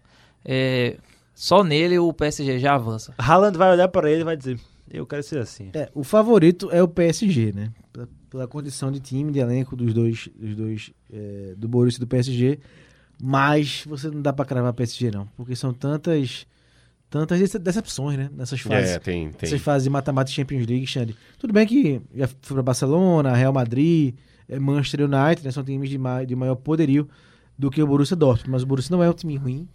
é, só nele o PSG já avança. Haaland vai olhar para ele e vai dizer: Eu quero ser assim. É, o favorito é o PSG, né? Pela, pela condição de time, de elenco dos dois, dos dois é, do Borussia e do PSG. Mas você não dá pra cravar PSG, não. Porque são tantas tantas dece- decepções, né? Nessas fases. É, tem, tem. Essas fases de mata-mata e Champions League, Xande. Tudo bem que já foi pra Barcelona, Real Madrid, eh, Manchester United, né? São times de, ma- de maior poderio do que o Borussia Dortmund. Mas o Borussia não é um time ruim.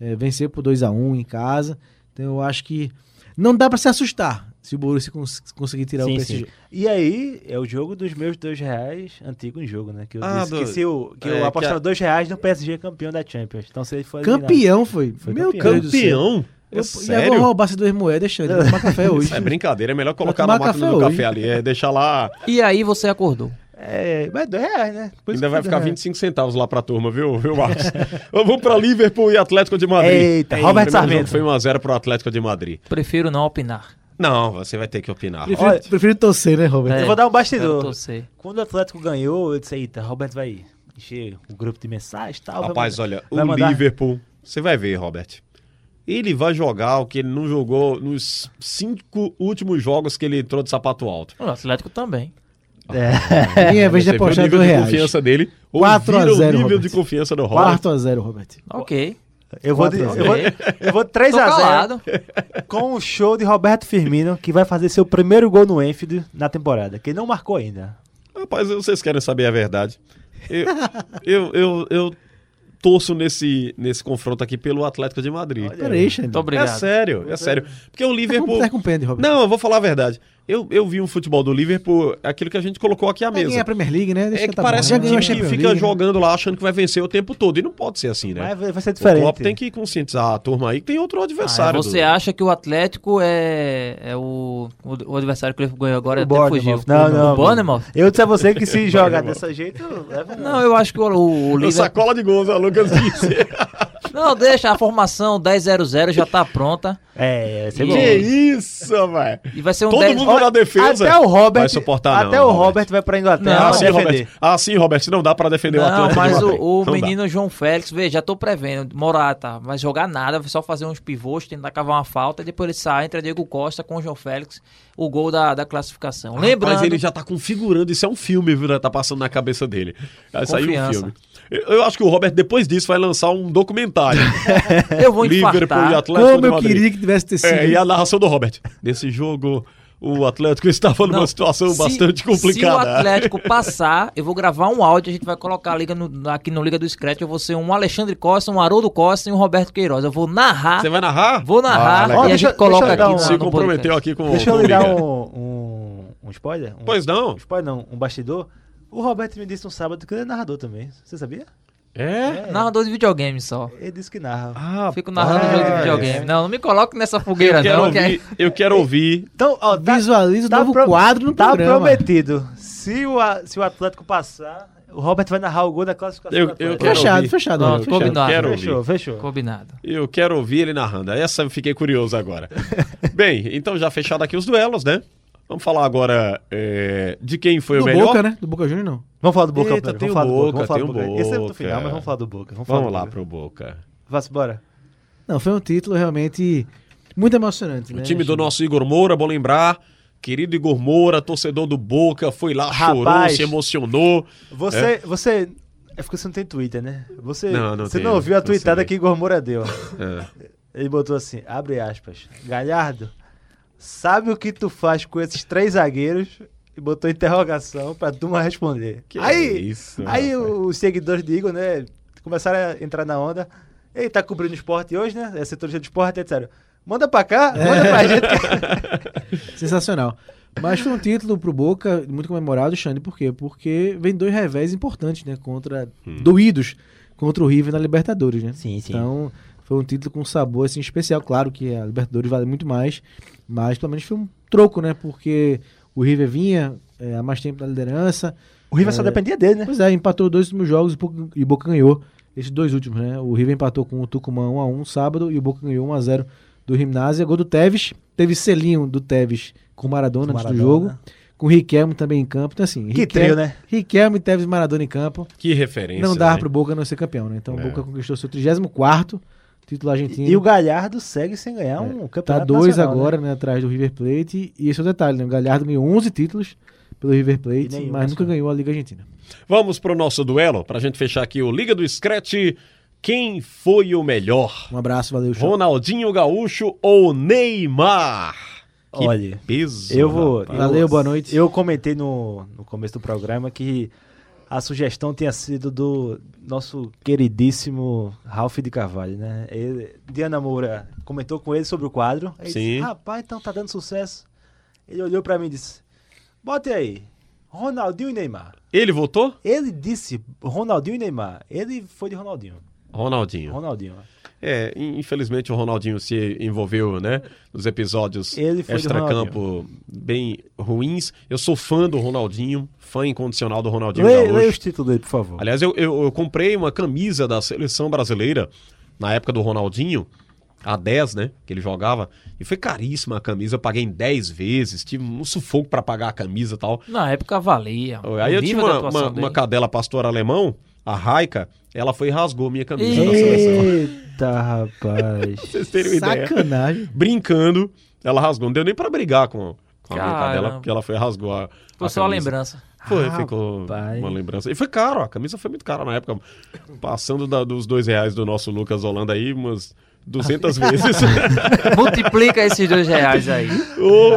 Eh, venceu por 2 a 1 em casa. Então eu acho que Não dá pra se assustar se o Borussia cons- conseguir tirar o Sim, PSG. sim. E aí, é o jogo dos meus dois reais antigo em jogo, né? Que eu Ah, disse do- que, se o, que é, eu que apostava a- dois reais no PSG campeão da Champions. Então se ele for eliminado- Campeão foi. Foi Meu campeão. Campeão? É Eu, sério? roubar essas duas moedas, Xande. Vou tomar café <laughs> hoje. Isso é brincadeira, é melhor colocar na máquina café do hoje. café ali, é deixar lá, E aí você acordou. É, mas dois reais, né? Isso ainda que vai foi ficar dois 25 centavos lá pra turma, viu, viu Marcos? <laughs> Vamos pra Liverpool e Atlético de Madrid. Eita, Ei, Roberto o primeiro Sarmento. Foi 1x0 pro Atlético de Madrid. Prefiro não opinar. Não, você vai ter que opinar. Prefiro, Olha- prefiro torcer, né, Roberto? É. Eu vou dar um bastidor. Quando o Atlético ganhou, eu disse, eita, Roberto vai encher o grupo de mensagens e tal. Rapaz, olha, vai o mandar- Liverpool, você vai ver, Robert. Ele vai jogar o que ele não jogou nos cinco últimos jogos que ele entrou de sapato alto. O Atlético também. É. Minha vez de Você viu o apostar nível de reais. confiança dele. 4 a Ouvira 0, o nível Robert. de confiança do Robert. 4 a 0 Robert. Ok. Eu vou, de- eu vou, eu vou 3 Tô a 0 calado. com o show de Roberto Firmino, que vai fazer seu primeiro gol no Enfield na temporada, que não marcou ainda. Rapaz, vocês querem saber a verdade? Eu, eu, eu, eu torço nesse, nesse confronto aqui pelo Atlético de Madrid. Peraí, Xande. Muito obrigado. É sério, é sério. Porque o Tá Liverpool. com, tá com pena. Não, eu vou falar a verdade. Eu, eu vi um futebol do Liverpool, aquilo que a gente colocou aqui à mesa. a Premier League, né? Deixa É que tá parece bom. um time a que fica League, né? jogando lá achando que vai vencer o tempo todo. E não pode ser assim, né? Mas vai ser O diferente. Klopp tem que conscientizar a turma aí que tem outro Ah, adversário. você do- acha que o Atlético é, é o, o, o adversário que ele ganhou agora O até fugiu? Não, não. O Bournemouth? Eu disse a você que se <laughs> jogar desse jeito, leva Não, eu acho que o, o, o O Liverpool... sacola de gols, o Lucas disse. <laughs> Não, deixa, a formação 10-0-0 já tá pronta. É, vai ser Que bom. que isso, velho. E vai ser um Todo 10... mundo na defesa. Até o Robert, Vai suportar, até não, o Robert. Robert vai pra Inglaterra Não, Ah. Robert. Ah, sim, Robert. Não dá pra defender o Não, Atlético. mas o, o Não dá. menino João Félix, veja, já tô prevendo. Morata vai jogar nada, só fazer uns pivôs, tentar cavar uma falta, e depois ele sai, entra Diego Costa com o João Félix, o gol da, da classificação. Lembrando, Mas ele já tá configurando, isso é um filme, viu? né? Tá passando na cabeça dele. Vai sair um Confiança. filme. Eu, acho que o Robert, depois disso, vai lançar um documentário. <laughs> eu vou Liverpool e. Atlético Como de eu queria que tivesse ter sido. É, e a narração do Robert. Nesse jogo, o Atlético estava numa Não, situação se- bastante complicada. Se o Atlético <laughs> passar, eu vou gravar um áudio, a gente vai colocar a liga no- aqui no Liga do Scratch. Eu vou ser um Alexandre Costa, um Haroldo Costa e um Roberto Queiroz. Eu vou narrar, Você vai narrar? vou narrar Ah, e a Deixa- gente coloca aqui um- no, Se comprometeu aqui com Deixa eu com lhe dar Liga. um, um, um spoiler. Um, Pois não. Um spoiler não, um bastidor. O Roberto me disse no sábado que ele é narrador também. Você sabia? É? Narrador de videogame só. Ele disse que narra. Ah, Fico narrando jogo de videogame. Não, não me coloque nessa fogueira, eu quero, não. que é- ouvir, eu quero ouvir. <laughs> Então, ó, tá, Visualiza o tá novo pro- quadro no tá programa. prometido. Se o, A- se o Atlético passar, o Robert vai narrar o gol da classificação Eu- eu Fechado, ouvir. fechado. Não, fechado. combinado. Quero ouvir. Fechou, fechou. Combinado. Eu quero ouvir ele narrando. Essa eu fiquei curioso agora. <laughs> Bem, então já fechado aqui os duelos, né? Vamos falar agora é, de quem foi o Do melhor. Boca, né? Do Boca Júnior, não. Vamos falar do Boca Eita, tem vamos o falar do Boca. Boca, Vamos falar do o Boca. Esse é do Boca. final, mas vamos falar do Boca. Vamos, Vamos falar lá do pro Boca. Vá-se embora. Não, foi um título realmente muito emocionante, O né? time do nosso Igor Moura, bom lembrar. Querido Igor Moura, torcedor do Boca, foi lá, chorou, Rapaz. se emocionou. Você, você... É porque você não tem Twitter, né? Você Não, não você tenho, não ouviu a tweetada que Igor Moura deu. É. Ele botou assim, abre aspas. Galhardo, sabe o que tu faz com esses três zagueiros? E botou interrogação pra turma responder. Que aí, isso, aí os seguidores de Igor, né, começaram a entrar na onda. Ele tá cobrindo esporte hoje, né? É setorista de esporte, etc. Manda pra cá, É. manda pra gente. <laughs> Sensacional. Mas foi um título pro Boca muito comemorado, Xande, por quê? Porque vem dois revés importantes, né? Contra. Hum. doídos contra o River na Libertadores, né? Sim, sim. Então, foi um título com sabor assim, especial. Claro que a Libertadores vale muito mais, mas pelo menos foi um troco, né? Porque o River vinha é, há mais tempo na liderança. O River só É. dependia dele, né? Pois é, empatou dois últimos jogos e Boca- Boca ganhou esses dois últimos, né? O River empatou com o Tucumã 1x1 sábado e o Boca ganhou 1x0 do Gimnasia. Gol do Tevez, teve selinho do Tevez com o Maradona Com antes do Maradona. jogo. Com o Riquelme também em campo. Então, assim, Que Riquelme, trio, né? Riquelme, Tevez e Maradona em campo. Que referência. Não dava né? pro Boca não ser campeão, né? Então É. o Boca conquistou seu 34 título argentino. E o Galhardo segue sem ganhar um Tá campeonato dois nacional, agora, né? né? atrás do River Plate. E esse é o detalhe, né? O Galhardo ganhou 11 títulos pelo River Plate, nenhum mas nunca nacional. ganhou a Liga Argentina. Vamos pro nosso duelo, pra gente fechar aqui o Liga do Scratch. Quem foi o melhor? Um abraço, valeu, show. Ronaldinho Gaúcho ou Neymar? Que Olha, peso. Eu vou. rapaz. Valeu, eu- boa noite. Eu comentei no, no começo do programa que a sugestão tinha sido do nosso queridíssimo Ralph de Carvalho, né? Ele- Diana Moura comentou com ele sobre o quadro. Ele Sim. Disse, Rapaz, então tá dando sucesso. Ele olhou pra mim e disse: Bote aí, Ronaldinho e Neymar. Ele votou? Ele disse Ronaldinho e Neymar. Ele foi de Ronaldinho. Ronaldinho. Ronaldinho. É, in- infelizmente o Ronaldinho se envolveu, né? Nos episódios Ele foi de extra-campo bem ruins. Eu sou fã do Ronaldinho, fã incondicional do Ronaldinho Leia, Gaúcho. leia os títulos dele, por favor. Aliás, eu, eu, eu comprei uma camisa da seleção brasileira na época do Ronaldinho, a 10, né? Que ele jogava. E foi caríssima a camisa, eu paguei em 10 vezes, tive um sufoco pra pagar a camisa e tal. Na época valia. Aí eu tinha uma, uma, uma cadela pastor alemão, a Raika, ela foi e rasgou minha camisa da seleção. Eita, rapaz. Pra <laughs> vocês terem uma ideia. Sacanagem. Brincando, ela rasgou. Não deu nem pra brigar com, com a Caramba. cadela, porque ela foi e rasgou a. Foi a só a camisa. lembrança. Foi, ficou uma lembrança. E foi caro, a camisa foi muito cara na época. Passando da- dos dois reais do nosso Lucas Holanda aí, umas 200 <laughs> vezes. <laughs> Multiplica esses dois reais aí.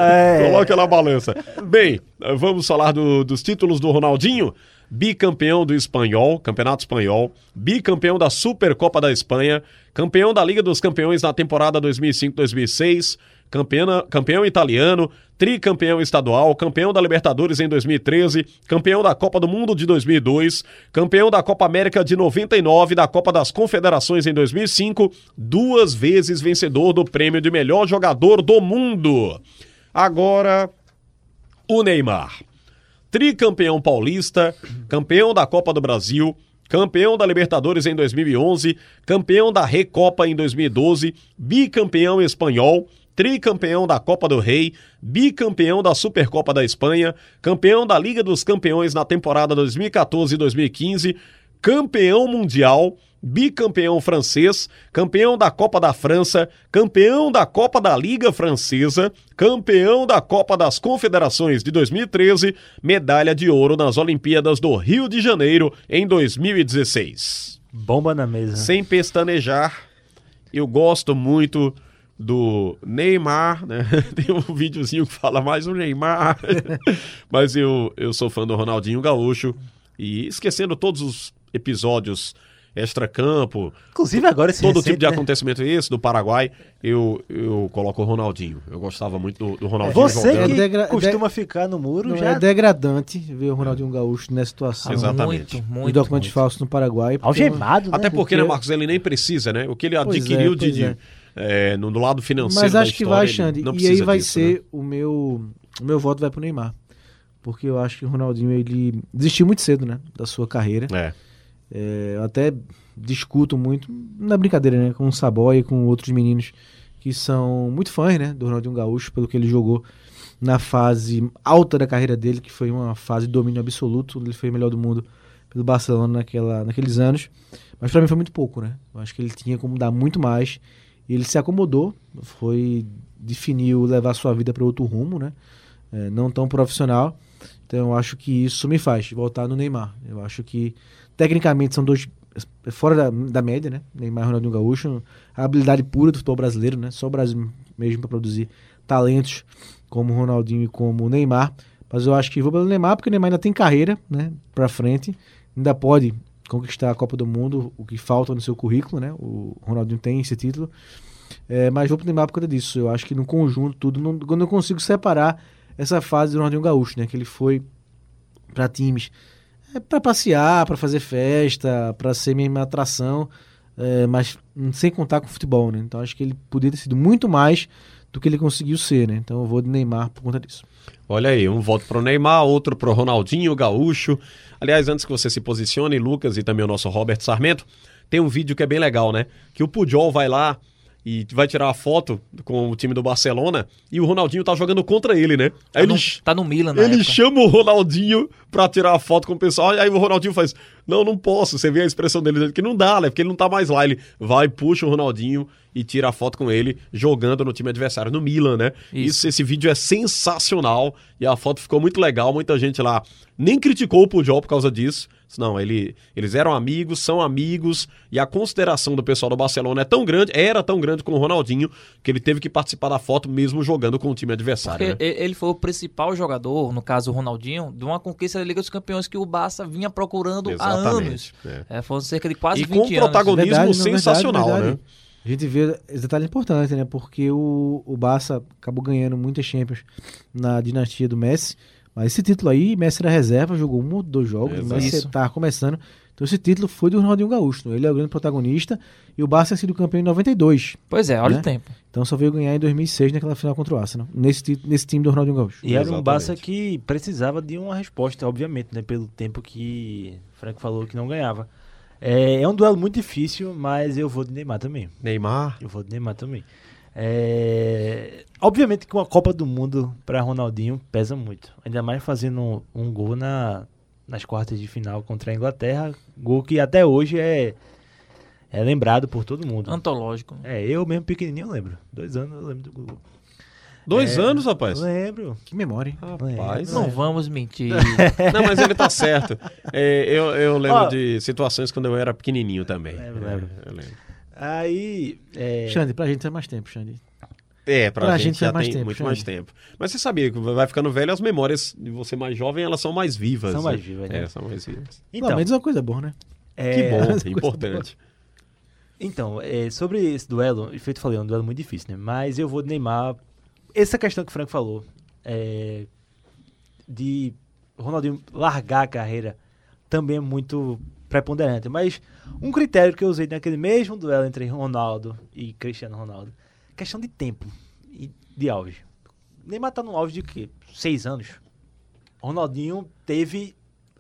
É. Coloca na balança. Bem, vamos falar do- dos títulos do Ronaldinho. Bicampeão do Espanhol, Campeonato Espanhol. Bicampeão da Supercopa da Espanha. Campeão da Liga dos Campeões na temporada 2005-2006. Campeão, italiano, tricampeão estadual, campeão da Libertadores em 2013, campeão da Copa do Mundo de 2002, campeão da Copa América de 99, da Copa das Confederações em 2005, duas vezes vencedor do prêmio de melhor jogador do mundo. Agora, o Neymar. Tricampeão paulista, campeão da Copa do Brasil, campeão da Libertadores em 2011, campeão da Recopa em 2012, bicampeão espanhol, tricampeão da Copa do Rei, bicampeão da Supercopa da Espanha, campeão da Liga dos Campeões na temporada 2014 e 2015, campeão mundial, bicampeão francês, campeão da Copa da França, campeão da Copa da Liga Francesa, campeão da Copa das Confederações de 2013, medalha de ouro nas Olimpíadas do Rio de Janeiro em 2016. Bomba na mesa. Sem pestanejar, eu gosto muito do Neymar, né? <laughs> Tem um videozinho que fala mais o Neymar. <laughs> Mas eu, eu sou fã do Ronaldinho Gaúcho. E esquecendo todos os episódios extra-campo, Inclusive agora esse todo recente, tipo de né? acontecimento esse do Paraguai, eu, eu coloco o Ronaldinho. Eu gostava muito do, do Ronaldinho Você jogando. que É degra- costuma ficar no muro Não, já... é degradante ver o Ronaldinho Gaúcho nessa situação. Exatamente. Muito, muito. documentos muito. falsos no Paraguai. porque- Algemado, né? Até porque, né, Porque- Marcos, ele nem precisa, né? O que ele Pois é, adquiriu de, pois de, é. é, no, do lado financeiro Mas da acho que história, vai, ele Xande. não E aí vai disso, né? ser o meu. O meu voto vai pro Neymar. Porque eu acho que o Ronaldinho ele desistiu muito cedo, né? Da sua carreira. É. É, eu até discuto muito, na brincadeira, né? Com o Saboy e com outros meninos que são muito fãs, né? Do Ronaldinho Gaúcho, pelo que ele jogou na fase alta da carreira dele, que foi uma fase de domínio absoluto. Ele foi o melhor do mundo pelo Barcelona naquela, naqueles anos. Mas pra mim foi muito pouco, né? Eu acho que ele tinha como dar muito mais. E ele se acomodou, foi definiu levar sua vida para outro rumo, né? É, não tão profissional. Então eu acho que isso me faz voltar no Neymar. Eu acho que tecnicamente são dois fora da, da média, né? Neymar e Ronaldinho Gaúcho, a habilidade pura do futebol brasileiro, né? Só o Brasil mesmo para produzir talentos como Ronaldinho e como Neymar. Mas eu acho que vou pelo Neymar porque o Neymar ainda tem carreira, né? Para frente, ainda pode conquistar a Copa do Mundo, o que falta no seu currículo, né? O Ronaldinho tem esse título. É, mas vou pro Neymar por causa disso. Eu acho que no conjunto, tudo, não, eu não consigo separar essa fase do Ronaldinho Gaúcho, né? Que ele foi para times é, para passear, para fazer festa, para ser mesmo atração, é, mas sem contar com futebol, né? Então acho que ele poderia ter sido muito mais do que ele conseguiu ser, né? Então eu vou de Neymar por conta disso. Olha aí, um voto pro Neymar, outro pro Ronaldinho Gaúcho. Aliás, antes que você se posicione, Lucas e também o nosso Robert Sarmento, tem um vídeo que é bem legal, né? Que o Pujol vai lá e vai tirar uma foto com o time do Barcelona e o Ronaldinho tá jogando contra ele, né? Tá, Aí no, ele, tá no Milan na ele época. chama o Ronaldinho pra tirar a foto com o pessoal, e aí o Ronaldinho faz, não, não posso, você vê a expressão dele, que não dá, né, porque ele não tá mais lá, ele vai, puxa o Ronaldinho e tira a foto com ele, jogando no time adversário, no Milan, né, Isso. Isso, esse vídeo é sensacional, e a foto ficou muito legal, muita gente lá nem criticou o Pujol por causa disso, Não, ele, eles eram amigos, são amigos, e a consideração do pessoal do Barcelona é tão grande, era tão grande com o Ronaldinho, que ele teve que participar da foto mesmo jogando com o time adversário. Né? ele foi o principal jogador, no caso o Ronaldinho, de uma conquista da Liga dos Campeões que o Barça vinha procurando há anos. é. É, foram cerca de quase E 20 com anos. protagonismo Verdade, sensacional, verdade, né? verdade. A gente vê esse detalhe importante, né? Porque o, o Barça acabou ganhando muitas Champions na dinastia do Messi. Mas esse título aí, Messi era reserva, jogou um ou dois jogos. Messi Isso. tá começando. Então esse título foi do Ronaldinho Gaúcho. Ele é o grande protagonista e o Barça tinha sido campeão em 92. Pois é, olha né? o tempo. Então só veio ganhar em 2006 naquela final contra o Arsenal, nesse, nesse time do Ronaldinho Gaúcho. E era um Exatamente. Barça que precisava de uma resposta, obviamente, né? Pelo tempo que Frank falou que não ganhava. É, é um duelo muito difícil, mas eu vou de Neymar também. Neymar. Eu vou de Neymar também. É, obviamente que uma Copa do Mundo para Ronaldinho pesa muito. Ainda mais fazendo um, gol na, nas quartas de final contra a Inglaterra. Gol que até hoje é, é lembrado por todo mundo. Antológico. É, eu mesmo pequenininho eu lembro. Dois anos eu lembro do gol. Dois É, anos, rapaz. Lembro. Que memória, hein? Rapaz. Não vamos mentir. <laughs> Não, mas ele tá certo. É, eu, eu lembro Ó. de situações quando eu era pequenininho também. Lembro, É, lembro. eu lembro. Aí. É, Xande, pra gente é mais tempo, Xande. É, pra, Pra gente, gente já faz mais tem tempo, muito Xande. mais tempo. Mas você sabia que vai ficando velho, as memórias de você mais jovem, elas são mais vivas. São né? mais vivas, né? É, são mais vivas. então, Pelo menos é uma coisa boa, né? é, Que bom, <laughs> coisa importante. Então, é, sobre esse duelo, e feito falei, é um duelo muito difícil, né? Mas eu vou de Neymar. Essa questão que o Franco falou, é, de Ronaldinho largar a carreira, também é muito preponderante. Mas um critério que eu usei naquele mesmo duelo entre Ronaldo e Cristiano Ronaldo, questão de tempo e de auge. Neymar tá no auge de quê? Seis anos. Ronaldinho teve.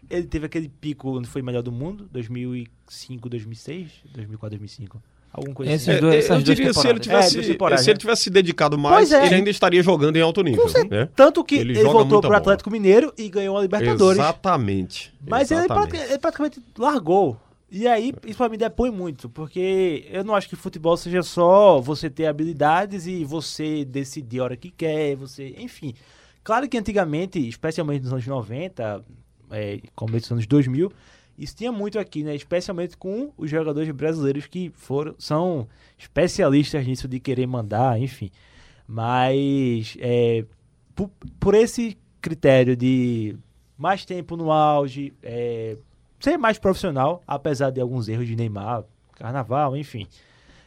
Ele teve aquele pico onde foi melhor do mundo, 2005, 2006, 2004, 2005. Alguma coisa Esse- assim. Essas duas- É, essas eu duas diria se ele tivesse, É, se ele né? tivesse se dedicado mais, é. ele ainda estaria jogando em alto nível. Né? Tanto que Ele ele, voltou pro bola. Atlético Mineiro e ganhou a Libertadores. Exatamente. Mas ele, Exatamente. ele praticamente largou. E aí, isso pra mim depõe muito, porque eu não acho que futebol seja só você ter habilidades e você decidir a hora que quer, você, enfim. Claro que antigamente, especialmente nos anos 90, é, começo dos anos 2000, isso tinha muito aqui, né? Especialmente com os jogadores brasileiros que foram, são especialistas nisso de querer mandar, enfim. Mas é, por, por esse critério de mais tempo no auge, é, ser mais profissional, apesar de alguns erros de Neymar, carnaval, enfim.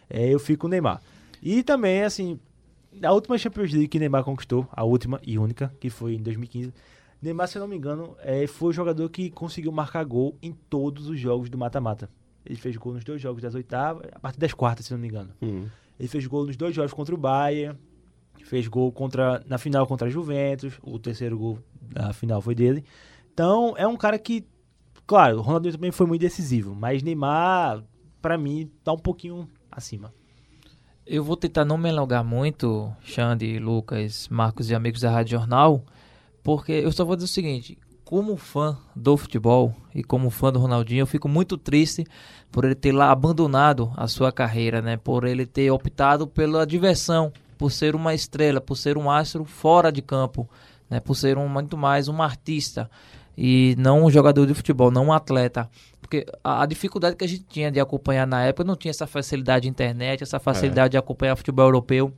É, eu fico com o Neymar. E também, assim, a última Champions League que Neymar conquistou, a última e única, que foi em 2015. Neymar, se eu não me engano, é, foi o jogador que conseguiu marcar gol em todos os jogos do mata-mata. Ele fez gol nos dois jogos das oitavas, a partir das quartas, se eu não me engano. Hum. Ele fez gol nos dois jogos contra o Bayern, fez gol contra na final contra a Juventus, o terceiro gol da final foi dele. Então, é um cara que, claro, o Ronaldinho também foi muito decisivo, mas Neymar, pra mim, tá um pouquinho acima. Eu vou tentar não me alongar muito, Xande, Lucas, Marcos e amigos da Rádio Jornal, porque eu só vou dizer o seguinte: como fã do futebol e como fã do Ronaldinho, eu fico muito triste por ele ter lá abandonado a sua carreira, né? Por ele ter optado pela diversão, por ser uma estrela, por ser um astro fora de campo, né? Por ser um, muito mais um artista e não um jogador de futebol, não um atleta. Porque a, a dificuldade que a gente tinha de acompanhar na época não tinha essa facilidade de internet, essa facilidade de acompanhar futebol europeu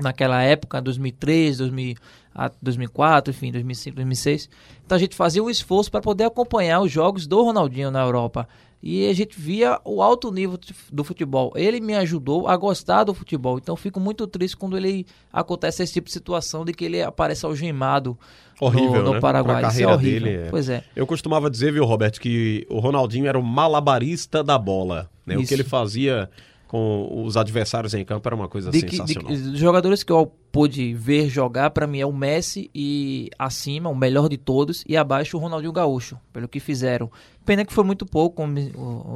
naquela época, 2003, 2000, a 2004, enfim, 2005, 2006. Então a gente fazia um esforço para poder acompanhar os jogos do Ronaldinho na Europa. E a gente via o alto nível do futebol. Ele me ajudou a gostar do futebol. Então fico muito triste quando ele acontece esse tipo de situação de que ele aparece algemado Horrível, no, no né? Paraguai. Pra Isso é carreira horrível. dele, é. Pois é. Eu costumava dizer, viu, Roberto, que o Ronaldinho era o malabarista da bola. Né? O que ele fazia com os adversários em campo era uma coisa De que- de sensacional. dos jogadores que eu pude ver jogar, pra mim é o Messi e acima, o melhor de todos, e abaixo o Ronaldinho Gaúcho, pelo que fizeram. Pena que foi muito pouco, como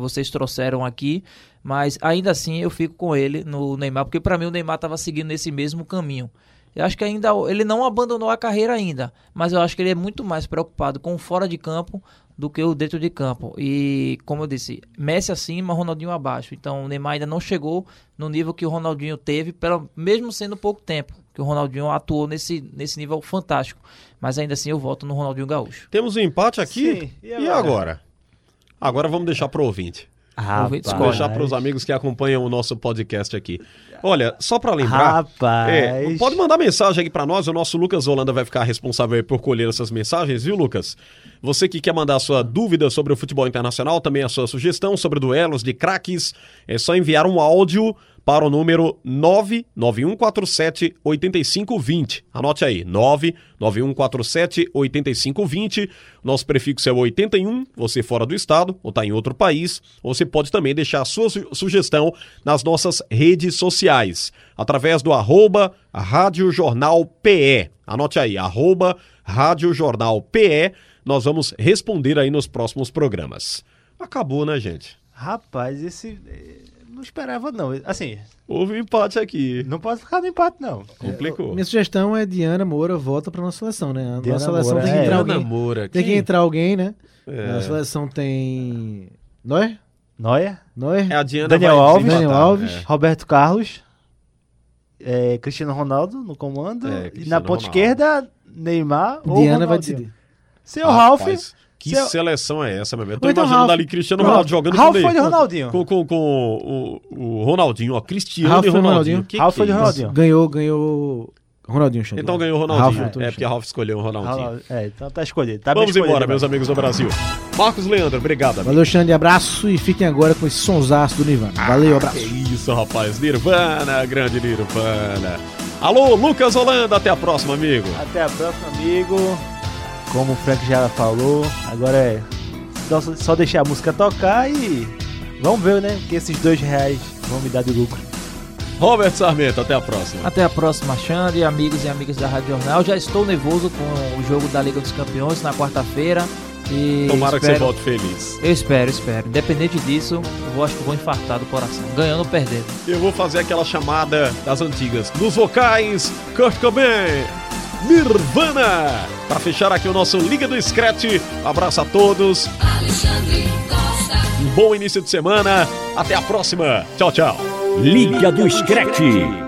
vocês trouxeram aqui, mas ainda assim eu fico com ele no Neymar, porque pra mim o Neymar tava seguindo esse mesmo caminho. Eu acho que ainda ele não abandonou a carreira ainda, mas eu acho que ele é muito mais preocupado com o fora de campo do que o dentro de campo. E como eu disse, Messi acima, Ronaldinho abaixo. Então o Neymar ainda não chegou no nível que o Ronaldinho teve, pelo, mesmo sendo pouco tempo, que o Ronaldinho atuou nesse, nesse nível fantástico. Mas ainda assim eu voto no Ronaldinho Gaúcho. Temos um empate aqui. Sim, e E agora? agora? Agora vamos deixar pro ouvinte. Ouvinte Rapaz. escolhe. Deixar para os amigos que acompanham o nosso podcast aqui. Olha, só para lembrar, Rapaz. é, pode mandar mensagem aqui para nós, o nosso Lucas Holanda vai ficar responsável aí por colher essas mensagens, viu, Lucas? Você que quer mandar a sua dúvida sobre o futebol internacional, também a sua sugestão sobre duelos de craques, é só enviar um áudio para o número 99147 8520. Anote aí, 99147 8520. Nosso prefixo é o 81, você fora do estado ou está em outro país. Você pode também deixar a sua su- sugestão nas nossas redes sociais, através do arroba Rádio Jornal PE. Anote aí, arroba Rádio Jornal PE. Nós vamos responder aí nos próximos programas. Acabou, né, gente? Rapaz, esse. Não esperava, não. Assim, Houve um empate aqui. não pode ficar no empate, não. Complicou. Minha sugestão é Diana Moura volta pra nossa seleção, né? A Diana nossa seleção Moura, tem que é. entrar Diana alguém. Moura. Tem que entrar alguém, né? É. A seleção tem. Neuer? Noia, Neuer? É a Diana Daniel Alves. Daniel Alves. é. Roberto Carlos, eh, Cristiano Ronaldo no comando. É, e na ponta Ronaldo. esquerda, Neymar ou Diana vai decidir. Seu Ralph. Rapaz, que seu- seleção é essa, meu amigo? Eu tô então imaginando Ralph. ali Cristiano. Ronaldo jogando Ralph com, foi de. Ronaldinho. com, com, com o, o Ronaldinho, ó. Cristiano Ralph e foi Ronaldinho. Ronaldinho. Que foi de é isso? Ronaldinho. Ganhou, ganhou. Ronaldinho Xandão. Então ganhou o Ronaldinho. Ronaldinho é porque a Ralph escolheu o Ronaldinho. Ronaldo- É, então tá escolhido. Tá bem Vamos escolhido, embora, meus amigos do Brasil. Marcos Leandro, obrigado. amigo. Valeu, Xande. Abraço e fiquem agora com esse sonsaço do Nirvana. Valeu, abraço. Que isso, rapaz. Nirvana, grande Nirvana. Alô, Lucas Holanda. Até a próxima, amigo. Até a próxima, amigo. Como o Frank já falou, agora é só, deixar a música tocar e vamos ver, né? Que esses dois reais vão me dar de lucro. Robert Sarmento, até a próxima. Até a próxima, Xande, amigos e amigas da Rádio Jornal. Já estou nervoso com o jogo da Liga dos Campeões na quarta-feira. E Tomara que espero- você volte feliz. Eu espero, espero. Independente disso, eu vou- acho que vou infartar do coração. Ganhando ou perdendo. Eu vou fazer aquela chamada das antigas. Nos vocais, Kurt Cobain, Nirvana. Para fechar aqui o nosso Liga do Scratch. Abraço a todos. Um bom início de semana. Até a próxima. Tchau, tchau. Liga do Screte.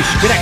Liga